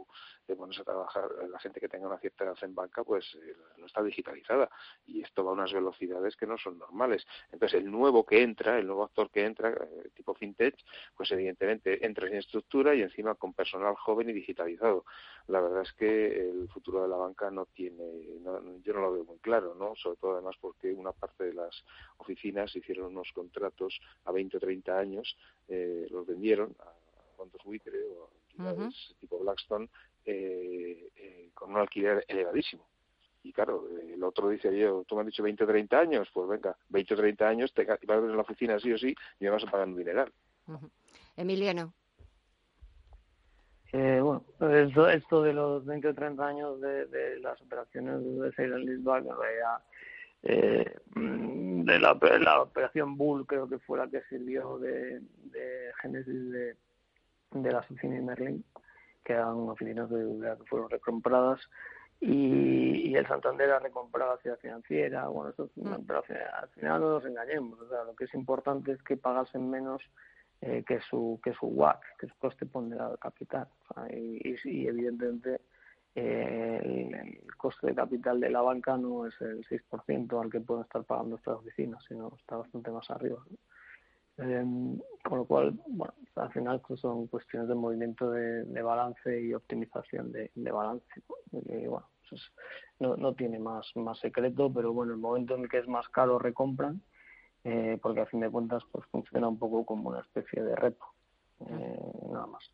pones a trabajar, la gente que tenga una cierta edad en banca, pues eh, no está digitalizada y esto va a unas velocidades que no son normales. Entonces el nuevo que entra, el nuevo actor que entra, tipo fintech, pues evidentemente entra sin estructura y encima con personal joven y digitalizado. La verdad es que el futuro de la banca no tiene, yo no lo veo muy claro, ¿no? Sobre todo además porque una parte de las oficinas hicieron unos contratos a 20 o 30 años, eh, los vendieron a fondos buitre o a entidades tipo Blackstone eh, eh, con un alquiler elevadísimo y claro, el otro dice, yo, tú me has dicho 20 o 30 años, pues venga, 20 o 30 años, te vas a ver en la oficina sí o sí y me vas a pagar un dineral. Emiliano. Eh, bueno, esto, esto de los 20 o 30 años de, de las operaciones de leaseback, en realidad, eh, mm, de la, la, operación Bull creo que fue la que sirvió de, de génesis de, de las oficinas de Merlin, que eran oficinas de que fueron recompradas y, y, el Santander ha recomprado Ciudad Financiera. Bueno, esto es una Mm. operación. Al final no nos engañemos. O sea, lo que es importante es que pagasen menos eh, que su que su WACC, que es coste ponderado de capital. O sea, y, y, y evidentemente eh, el, el coste de capital de la banca no es el 6% al que pueden estar pagando estas oficinas, sino está bastante más arriba. ¿no? Eh, con lo cual, bueno, al final pues son cuestiones de movimiento de, de balance y optimización de, de balance. Y, bueno, pues no, no tiene más, más secreto, pero bueno, el momento en el que es más caro recompran, eh, porque a fin de cuentas pues funciona un poco como una especie de repo, eh, nada más.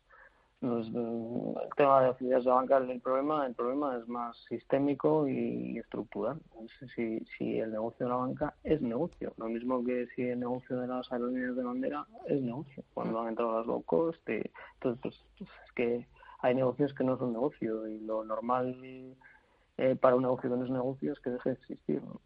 No es, mm, el tema de actividades de banca, el problema, el problema es más sistémico y estructural. Es Si, si el negocio de la banca es negocio, lo mismo que si el negocio de las aerolíneas de bandera es negocio. Cuando han entrado las low cost, entonces pues, pues, es que hay negocios que no son negocio y lo normal eh, para un negocio que no es negocio es que deje de existir. ¿no?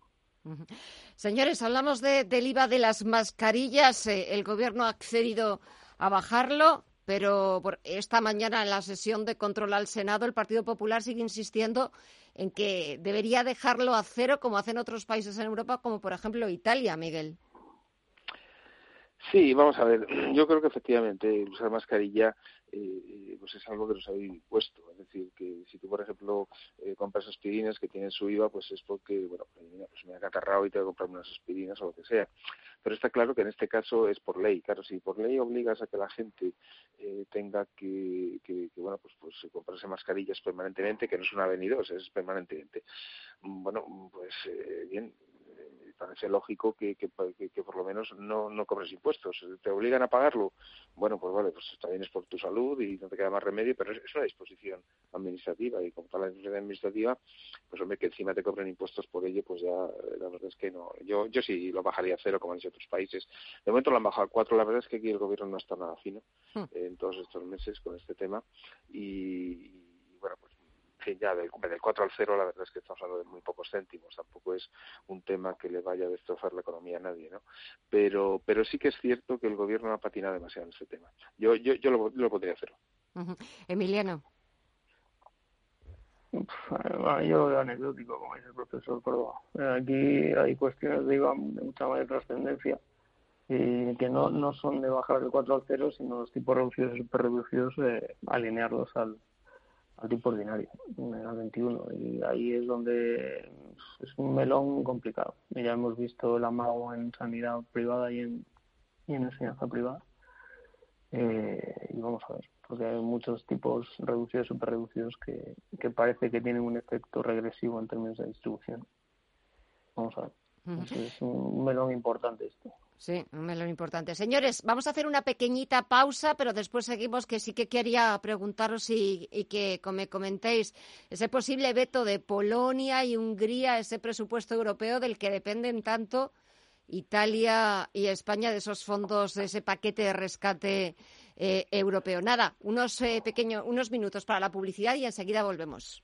Señores, hablamos de, del IVA de las mascarillas. Eh, el Gobierno ha accedido a bajarlo, pero por esta mañana en la sesión de control al Senado el Partido Popular sigue insistiendo en que debería dejarlo a cero como hacen otros países en Europa, como por ejemplo Italia, Miguel. Sí, vamos a ver. Yo creo que efectivamente usar mascarilla eh, pues es algo que nos habéis impuesto. Es decir, que si tú, por ejemplo, eh, compras aspirinas que tienen su IVA, pues es porque, bueno, pues me ha catarrado y tengo que comprarme unas aspirinas o lo que sea. Pero está claro que en este caso es por ley. Claro, si por ley obligas a que la gente eh, tenga que, que, que, bueno, pues, pues comprarse mascarillas permanentemente, que no es una venidosa, es permanentemente. Bueno, pues eh, bien, parece lógico que, que, que, que, por lo menos no, no cobres impuestos. ¿Te obligan a pagarlo? Bueno, pues vale, pues también es por tu salud y no te queda más remedio, pero es, es una disposición administrativa y como tal la disposición administrativa, pues hombre, que encima te cobren impuestos por ello, pues ya la verdad es que no. Yo yo sí lo bajaría a cero, como han dicho otros países. De momento lo han bajado a cuatro. La verdad es que aquí el gobierno no está nada fino eh, en todos estos meses con este tema y, fin, ya del, del 4 al 0 la verdad es que estamos hablando de muy pocos céntimos, tampoco es un tema que le vaya a destrozar la economía a nadie, ¿no? Pero, pero sí que es cierto que el gobierno ha patinado demasiado en este tema. Yo, yo, yo lo, lo podría hacer. Uh -huh. Emiliano. Bueno, yo lo veo anecdótico, como dice el profesor Córdoba. Aquí hay cuestiones de IVA de mucha mayor trascendencia y que no, no son de bajar del 4 al 0, sino los tipos reducidos y super reducidos, eh, alinearlos al, al tipo ordinario, al 21. Y ahí es donde es un melón complicado. Ya hemos visto el amago en sanidad privada y en, y en enseñanza privada. Eh, y vamos a ver, porque hay muchos tipos reducidos super reducidos que, que parece que tienen un efecto regresivo en términos de distribución. Vamos a ver. Es un melón importante esto. Sí, un melón importante. Señores, vamos a hacer una pequeñita pausa, pero después seguimos, que sí que quería preguntaros y, y, que me comentéis ese posible veto de Polonia y Hungría, ese presupuesto europeo del que dependen tanto Italia y España de esos fondos, de ese paquete de rescate eh, europeo. Nada, unos eh, pequeños, unos minutos para la publicidad y enseguida volvemos.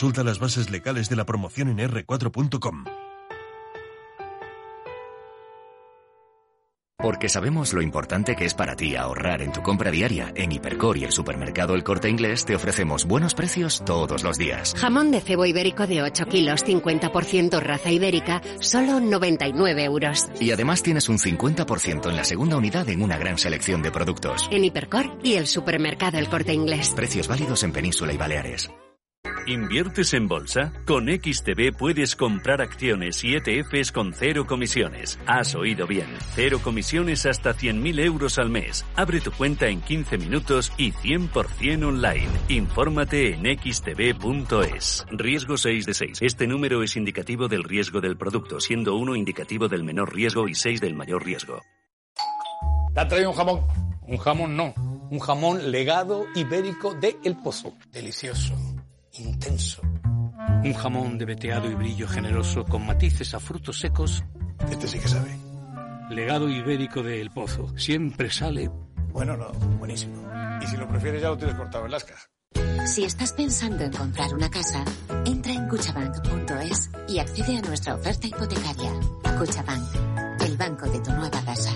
Consulta las bases legales de la promoción en r4.com. Porque sabemos lo importante que es para ti ahorrar en tu compra diaria. En Hipercor y el supermercado El Corte Inglés te ofrecemos buenos precios todos los días. Jamón de cebo ibérico de 8 kilos, 50% raza ibérica, solo 99 euros. Y además tienes un 50% en la segunda unidad en una gran selección de productos. En Hipercor y el supermercado El Corte Inglés. Precios válidos en Península y Baleares. ¿Inviertes en bolsa? Con XTB puedes comprar acciones y ETFs con cero comisiones. Has oído bien. Cero comisiones hasta 100.000 euros al mes. Abre tu cuenta en 15 minutos y 100% online. Infórmate en xtb.es. Riesgo 6 de 6. Este número es indicativo del riesgo del producto, siendo 1 indicativo del menor riesgo y 6 del mayor riesgo. ¿Te ha traído un jamón? Un jamón no. Un jamón legado ibérico de El Pozo. Delicioso intenso. Un jamón de veteado y brillo generoso con matices a frutos secos. Este sí que sabe. Legado ibérico de El Pozo. Siempre sale. Bueno, no, buenísimo. Y si lo prefieres ya lo tienes cortado en lasca. Si estás pensando en comprar una casa, entra en cuchabank.es y accede a nuestra oferta hipotecaria. Cuchabank, el banco de tu nueva casa.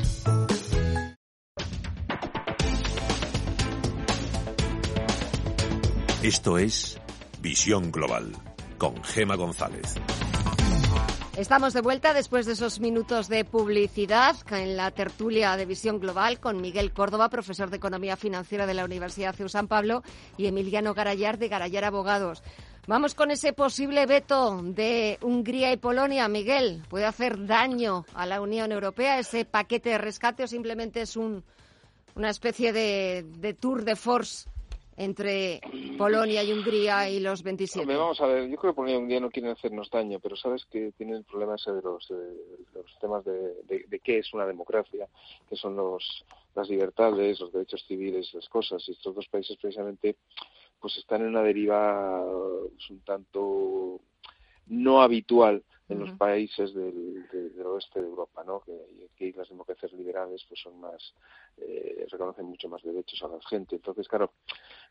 Esto es Visión Global con Gema González. Estamos de vuelta después de esos minutos de publicidad en la tertulia de Visión Global con Miguel Córdoba, profesor de Economía Financiera de la Universidad CEU San Pablo, y Emiliano Garayar de Garayar Abogados. Vamos con ese posible veto de Hungría y Polonia. Miguel, ¿puede hacer daño a la Unión Europea ese paquete de rescate o simplemente es un, una especie de, de tour de force entre Polonia y Hungría y los 27? vamos a ver, yo creo que Polonia y Hungría no quieren hacernos daño, pero sabes que tienen el problema ese de los, los temas de, de, qué es una democracia, qué son los, las libertades, los derechos civiles, las cosas. Y estos dos países precisamente pues están en una deriva pues, un tanto no habitual en los países del, oeste de Europa, ¿no? Que, que las democracias liberales pues son más eh, reconocen mucho más derechos a la gente. Entonces, claro,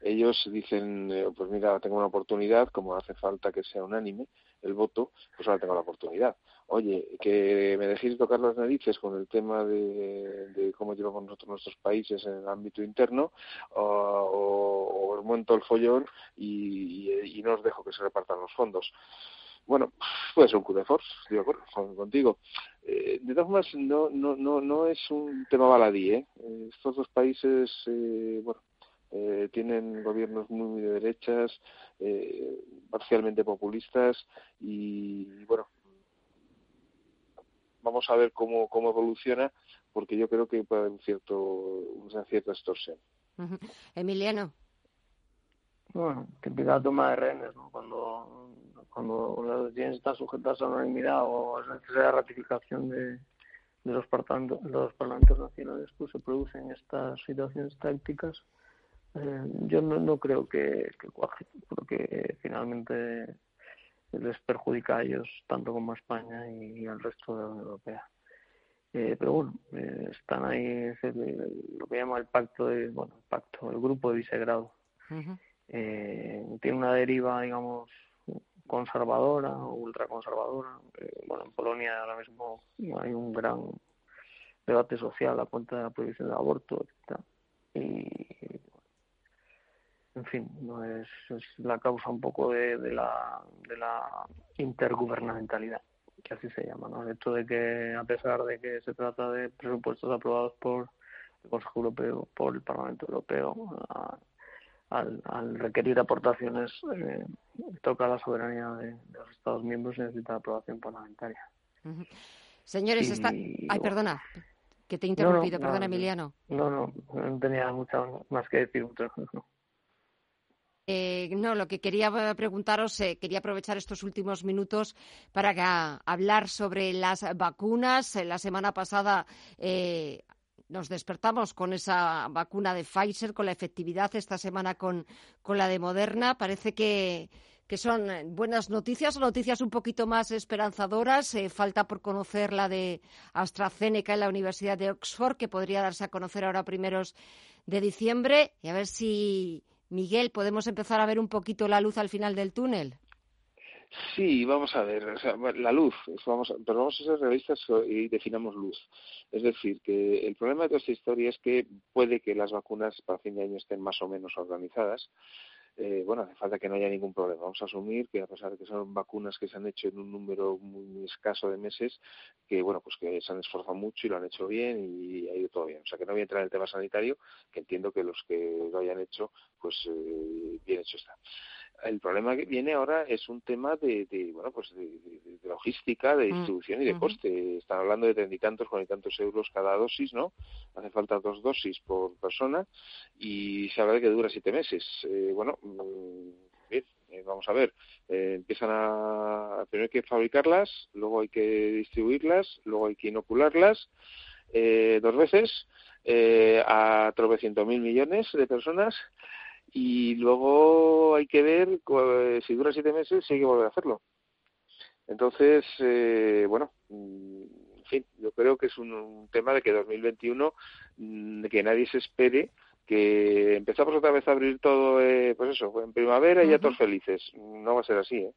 ellos dicen, eh, pues mira, tengo una oportunidad, como hace falta que sea unánime el voto, pues ahora tengo la oportunidad. Oye, que me dejéis tocar las narices con el tema de, cómo llevamos nosotros nuestros países en el ámbito interno, o, os monto el follón y, y no os dejo que se repartan los fondos bueno, puede ser un coup de force, estoy de acuerdo contigo. Eh, de todas formas, no, no, no, no es un tema baladí. ¿eh? Estos dos países, eh, bueno, eh, tienen gobiernos muy, muy de derechas, eh, parcialmente populistas y, bueno, vamos a ver cómo, cómo evoluciona porque yo creo que puede haber un cierto, una cierta extorsión. Emiliano. Bueno, típica toma de rehenes, ¿no? Cuando cuando las decisiones están sujetas a unanimidad o es necesaria ratificación de, de los, parlamentos, los parlamentos nacionales, pues se producen estas situaciones tácticas. Eh, yo no, no creo que, que cuaje, porque finalmente les perjudica a ellos tanto como a España y, al resto de la Unión Europea. Eh, pero bueno, eh, están ahí lo que llama el pacto de, bueno, el pacto, el grupo de Visegrado. eh, tiene una deriva, digamos, conservadora o ultraconservadora. Eh, bueno, en Polonia ahora mismo hay un gran debate social a cuenta de la prohibición del aborto. Y, en fin, no es, es la causa un poco de, de, la, de la intergubernamentalidad, que así se llama, ¿no? El hecho de que, a pesar de que se trata de presupuestos aprobados por el Consejo Europeo, por el Parlamento Europeo, al, requerir aportaciones eh, toca la soberanía de, los Estados miembros y necesita aprobación parlamentaria. Señores, está... Ay, perdona, que te he interrumpido, perdona, Emiliano. No, no, no tenía mucho más que decir. Eh, no, lo que quería preguntaros, eh, quería aprovechar estos últimos minutos para hablar sobre las vacunas. La semana pasada eh, nos despertamos con esa vacuna de Pfizer, con la efectividad esta semana con, con la de Moderna. Parece que, que son buenas noticias, noticias un poquito más esperanzadoras. Eh, falta por conocer la de AstraZeneca en la Universidad de Oxford, que podría darse a conocer ahora primeros de diciembre. Y a ver si, Miguel, podemos empezar a ver un poquito la luz al final del túnel. Sí, vamos a ver, o sea, la luz, vamos pero vamos a ser realistas y definamos luz. Es decir, que el problema de toda esta historia es que puede que las vacunas para fin de año estén más o menos organizadas. Eh, bueno, hace falta que no haya ningún problema. Vamos a asumir que a pesar de que son vacunas que se han hecho en un número muy, escaso de meses, que bueno, pues que se han esforzado mucho y lo han hecho bien y ha ido todo bien. O sea, que no voy a entrar en el tema sanitario, que entiendo que los que lo hayan hecho, pues eh, bien hecho está el problema que viene ahora es un tema de, bueno pues de, logística, de mm, distribución y de coste. Están hablando de treinta y tantos, cuarenta y tantos euros cada dosis, ¿no? Hace falta dos dosis por persona y se habla de que dura siete meses. Eh, bueno, mm, bien, eh, vamos a ver. Eh, empiezan a primero hay que fabricarlas, luego hay que distribuirlas, luego hay que inocularlas dos veces a tropecientos mil millones de personas y luego hay que ver si dura siete meses si hay que volver a hacerlo. Entonces, eh, bueno, mm, en fin, yo creo que es un, tema de que 2021, mm, de que nadie se espere que empezamos otra vez a abrir todo, eh, pues eso, en primavera y ya todos felices. No va a ser así, ¿eh?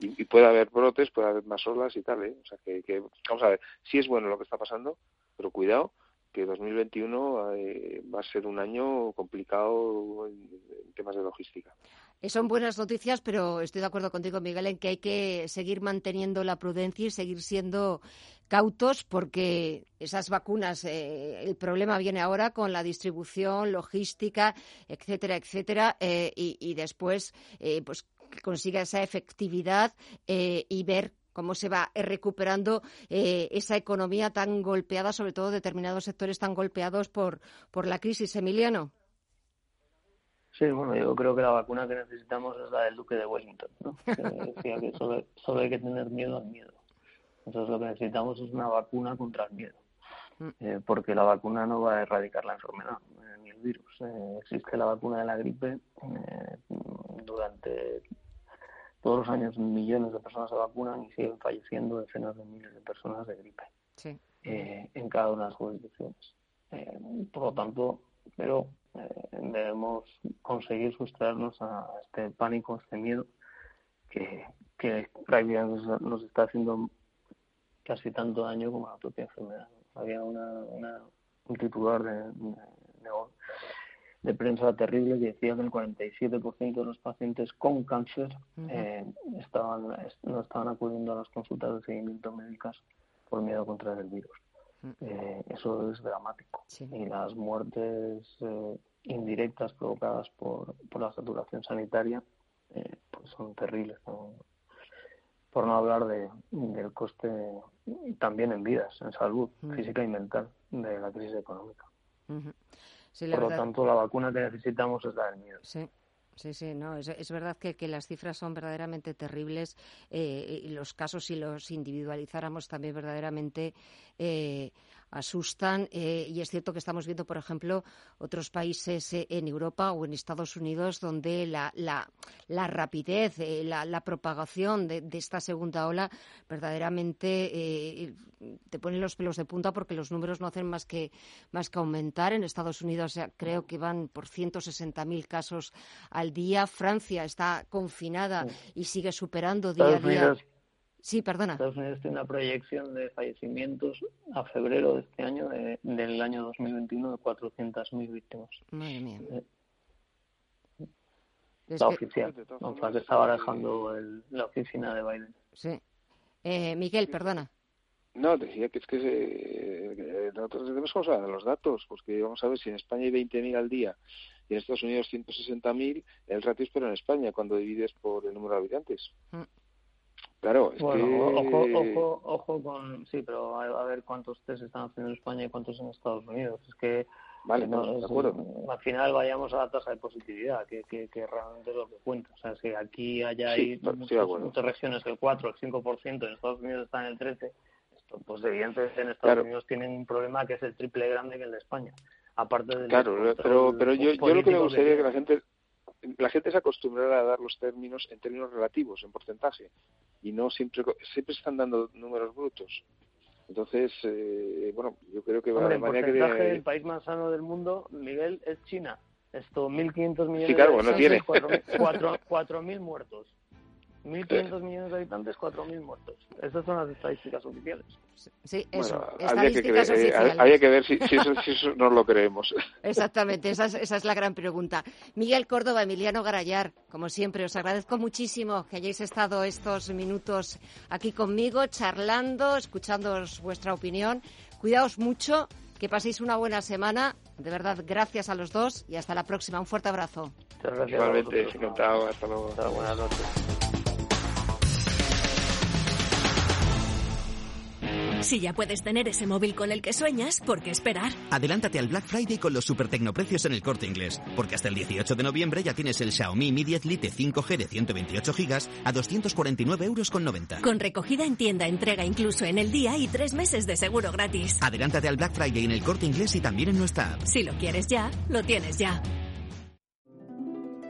Y, puede haber brotes, puede haber más olas y tal, ¿eh? O sea, que, que, vamos a ver, sí es bueno lo que está pasando, pero cuidado, que 2021 eh, va a ser un año complicado en, temas de logística. Eh, son buenas noticias, pero estoy de acuerdo contigo, Miguel, en que hay que seguir manteniendo la prudencia y seguir siendo cautos porque esas vacunas, eh, el problema viene ahora con la distribución, logística, etcétera, etcétera, y, y, después pues que consiga esa efectividad y ver cómo se va recuperando eh, esa economía tan golpeada, sobre todo determinados sectores tan golpeados por, por la crisis. Emiliano. Sí, bueno, yo creo que la vacuna que necesitamos es la del Duque de Wellington, ¿no? que decía que solo, hay que tener miedo al miedo. Entonces lo que necesitamos es una vacuna contra el miedo, mm. eh, porque la vacuna no va a erradicar la enfermedad eh, ni el virus. existe la vacuna de la gripe durante todos los años millones de personas se vacunan y siguen falleciendo decenas de miles de personas de gripe eh, en cada una de las jurisdicciones. Eh, por lo tanto, pero eh, debemos conseguir sustraernos a este pánico, a este miedo que, que prácticamente nos está haciendo casi tanto daño como la propia enfermedad. Había una, un titular de, de prensa terrible que decía que el 47% de los pacientes con cáncer eh, estaban, no estaban acudiendo a las consultas de seguimiento médicas por miedo a contraer el virus. Eh, eso es dramático. Y las muertes eh, indirectas provocadas por, por la saturación sanitaria pues son terribles. Por no hablar de, del coste también en vidas, en salud física y mental de la crisis económica. Por lo tanto, la vacuna que necesitamos es la del miedo. Sí. Sí, sí, no, es, es verdad que, que, las cifras son verdaderamente terribles eh, y los casos, si los individualizáramos, también verdaderamente eh, asustan eh, y es cierto que estamos viendo, por ejemplo, otros países eh, en Europa o en Estados Unidos donde la, la, la rapidez, eh, la, la, propagación de, de, esta segunda ola verdaderamente te pone los pelos de punta porque los números no hacen más que, más que aumentar. En Estados Unidos creo que van por 160.000 casos al día. Francia está confinada y sigue superando día a día. Sí, perdona. Estados Unidos tiene una proyección de fallecimientos a febrero de este año, del año 2021, de 400.000 víctimas. Madre mía. Eh, la oficial, o sea, que está barajando la oficina de Biden. Sí. Eh, Miguel, perdona. No, decía que es que, se, nosotros debemos usar los datos, porque vamos a ver si en España hay 20.000 al día y en Estados Unidos 160.000, el ratio es pero en España cuando divides por el número de habitantes. Mm. Claro, es bueno, ojo, ojo, ojo con, sí, pero a, ver cuántos test están haciendo en España y cuántos en Estados Unidos. Es que Vale, no, de acuerdo. al final vayamos a la tasa de positividad, que, que, que, realmente es lo que cuenta. O sea, si aquí haya hay muchas, regiones el 4, el 5%, en Estados Unidos está en el 13%, esto, pues evidentemente en Estados Unidos tienen un problema que es el triple grande que el de España. Aparte del claro, pero, pero yo, yo lo que me gustaría que, que la gente la gente se acostumbrará a dar los términos en términos relativos, en porcentaje, y no siempre siempre están dando números brutos. Entonces, eh, bueno, yo creo que de manera que el país más sano del mundo, Miguel, es China. Esto, 1.500 millones sí, claro, no tiene. 4.000 muertos. 1.500 millones de habitantes, 4.000 muertos. Esas son las estadísticas oficiales. Sí, eso. Bueno, habría que, creer- eh, oficiales. habría que ver si, si eso, si eso nos lo creemos. Exactamente, esa es, esa es la gran pregunta. Miguel Córdoba, Emiliano Garayar, como siempre, os agradezco muchísimo que hayáis estado estos minutos aquí conmigo, charlando, escuchándoos vuestra opinión. Cuidaos mucho, que paséis una buena semana. De verdad, gracias a los dos y hasta la próxima. Un fuerte abrazo. Muchas gracias. Igualmente, encantado. Hasta luego. Buenas noches. Si ya puedes tener ese móvil con el que sueñas, ¿por qué esperar? Adelántate al Black Friday con los super tecnoprecios en el corte inglés, porque hasta el 18 de noviembre ya tienes el Xiaomi Mi 10 Lite 5G de 128 GB a 249 euros con 90. Con recogida en tienda, entrega incluso en el día y tres meses de seguro gratis. Adelántate al Black Friday en el corte inglés y también en nuestra app. Si lo quieres ya, lo tienes ya.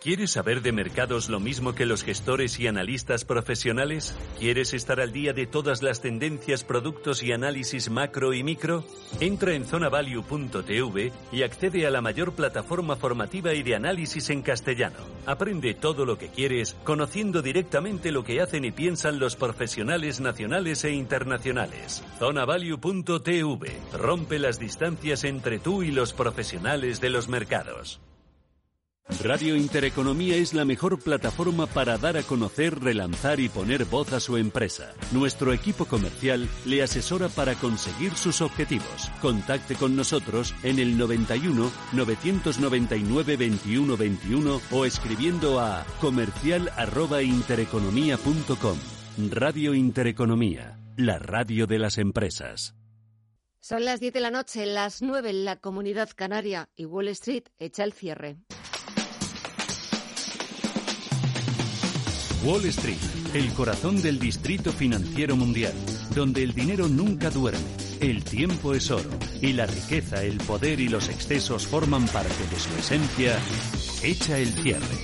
¿Quieres saber de mercados lo mismo que los gestores y analistas profesionales? ¿Quieres estar al día de todas las tendencias, productos y análisis macro y micro? Entra en zonavalue.tv y accede a la mayor plataforma formativa y de análisis en castellano. Aprende todo lo que quieres conociendo directamente lo que hacen y piensan los profesionales nacionales e internacionales. Zonavalue.tv rompe las distancias entre tú y los profesionales de los mercados. Radio Intereconomía es la mejor plataforma para dar a conocer, relanzar y poner voz a su empresa. Nuestro equipo comercial le asesora para conseguir sus objetivos. Contacte con nosotros en el 91 999 21 21 o escribiendo a comercial@intereconomía.com. Radio Intereconomía, la radio de las empresas. Son las 10 de la noche, las 9 en la comunidad canaria y Wall Street echa el cierre. Wall Street, el corazón del distrito financiero mundial, donde el dinero nunca duerme, el tiempo es oro y la riqueza, el poder y los excesos forman parte de su esencia, echa el cierre.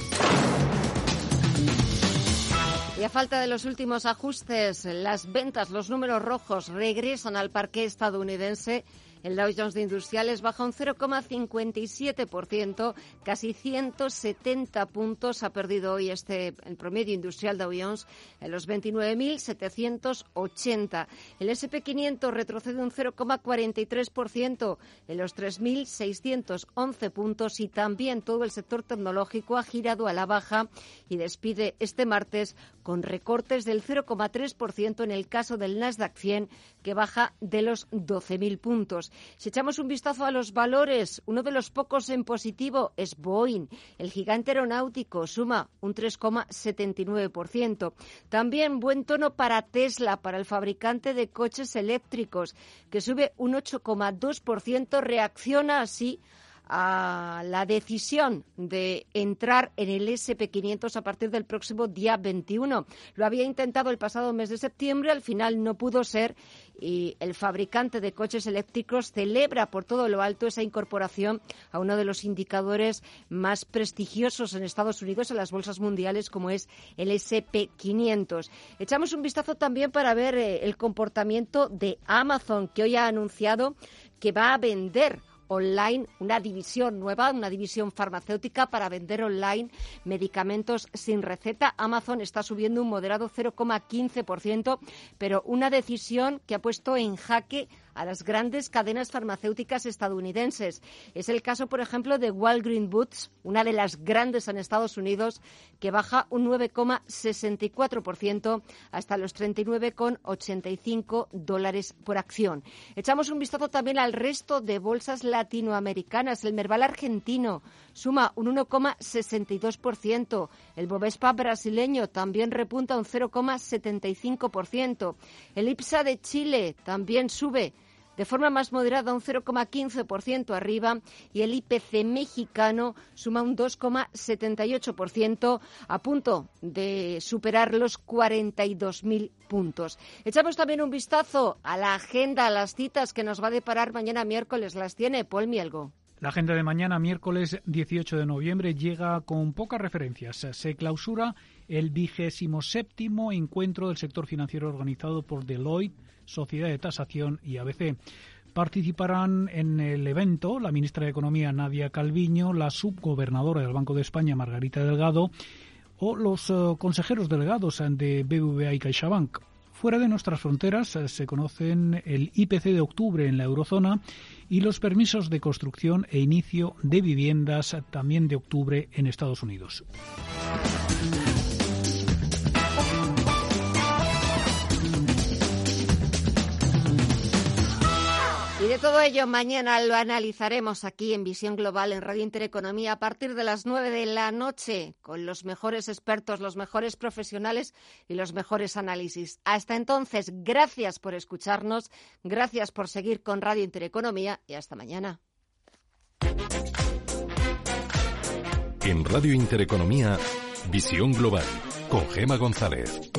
Y a falta de los últimos ajustes, las ventas, los números rojos regresan al parque estadounidense. El Dow Jones de Industriales baja un 0,57%, casi 170 puntos ha perdido hoy este el promedio industrial Dow Jones en los 29.780. El S&P 500 retrocede un 0,43% en los 3.611 puntos y también todo el sector tecnológico ha girado a la baja y despide este martes con recortes del 0,3% en el caso del Nasdaq 100 que baja de los 12.000 puntos. Si echamos un vistazo a los valores, uno de los pocos en positivo es Boeing. El gigante aeronáutico suma un 3,79%. También buen tono para Tesla, para el fabricante de coches eléctricos, que sube un 8,2%. Reacciona así a la decisión de entrar en el SP500 a partir del próximo día 21. Lo había intentado el pasado mes de septiembre, al final no pudo ser y el fabricante de coches eléctricos celebra por todo lo alto esa incorporación a uno de los indicadores más prestigiosos en Estados Unidos en las bolsas mundiales como es el SP500. Echamos un vistazo también para ver eh, el comportamiento de Amazon que hoy ha anunciado que va a vender online, una división nueva, una división farmacéutica para vender online medicamentos sin receta. Amazon está subiendo un moderado 0,15%, pero una decisión que ha puesto en jaque a las grandes cadenas farmacéuticas estadounidenses. Es el caso, por ejemplo, de Walgreens Boots, una de las grandes en Estados Unidos, que baja un 9,64% hasta los 39,85 dólares por acción. Echamos un vistazo también al resto de bolsas latinoamericanas. El Merval argentino suma un 1,62%. El Bovespa brasileño también repunta un 0,75%. El IPSA de Chile también sube de forma más moderada un 0,15% arriba y el IPC mexicano suma un 2,78% a punto de superar los 42.000 puntos. Echamos también un vistazo a la agenda, a las citas que nos va a deparar mañana miércoles. Las tiene Paul Mielgo. La agenda de mañana, miércoles 18 de noviembre, llega con pocas referencias. Se clausura el vigésimo séptimo encuentro del sector financiero organizado por Deloitte, Sociedad de Tasación y ABC. Participarán en el evento la ministra de Economía Nadia Calviño, la subgobernadora del Banco de España Margarita Delgado o los eh, consejeros delegados de BBVA y CaixaBank. Fuera de nuestras fronteras eh, se conocen el IPC de octubre en la eurozona y los permisos de construcción e inicio de viviendas también de octubre en Estados Unidos. De todo ello mañana lo analizaremos aquí en Visión Global en Radio Intereconomía a partir de las nueve de la noche con los mejores expertos, los mejores profesionales y los mejores análisis. Hasta entonces, gracias por escucharnos, gracias por seguir con Radio Intereconomía y hasta mañana. En Radio Intereconomía, Visión Global con Gema González.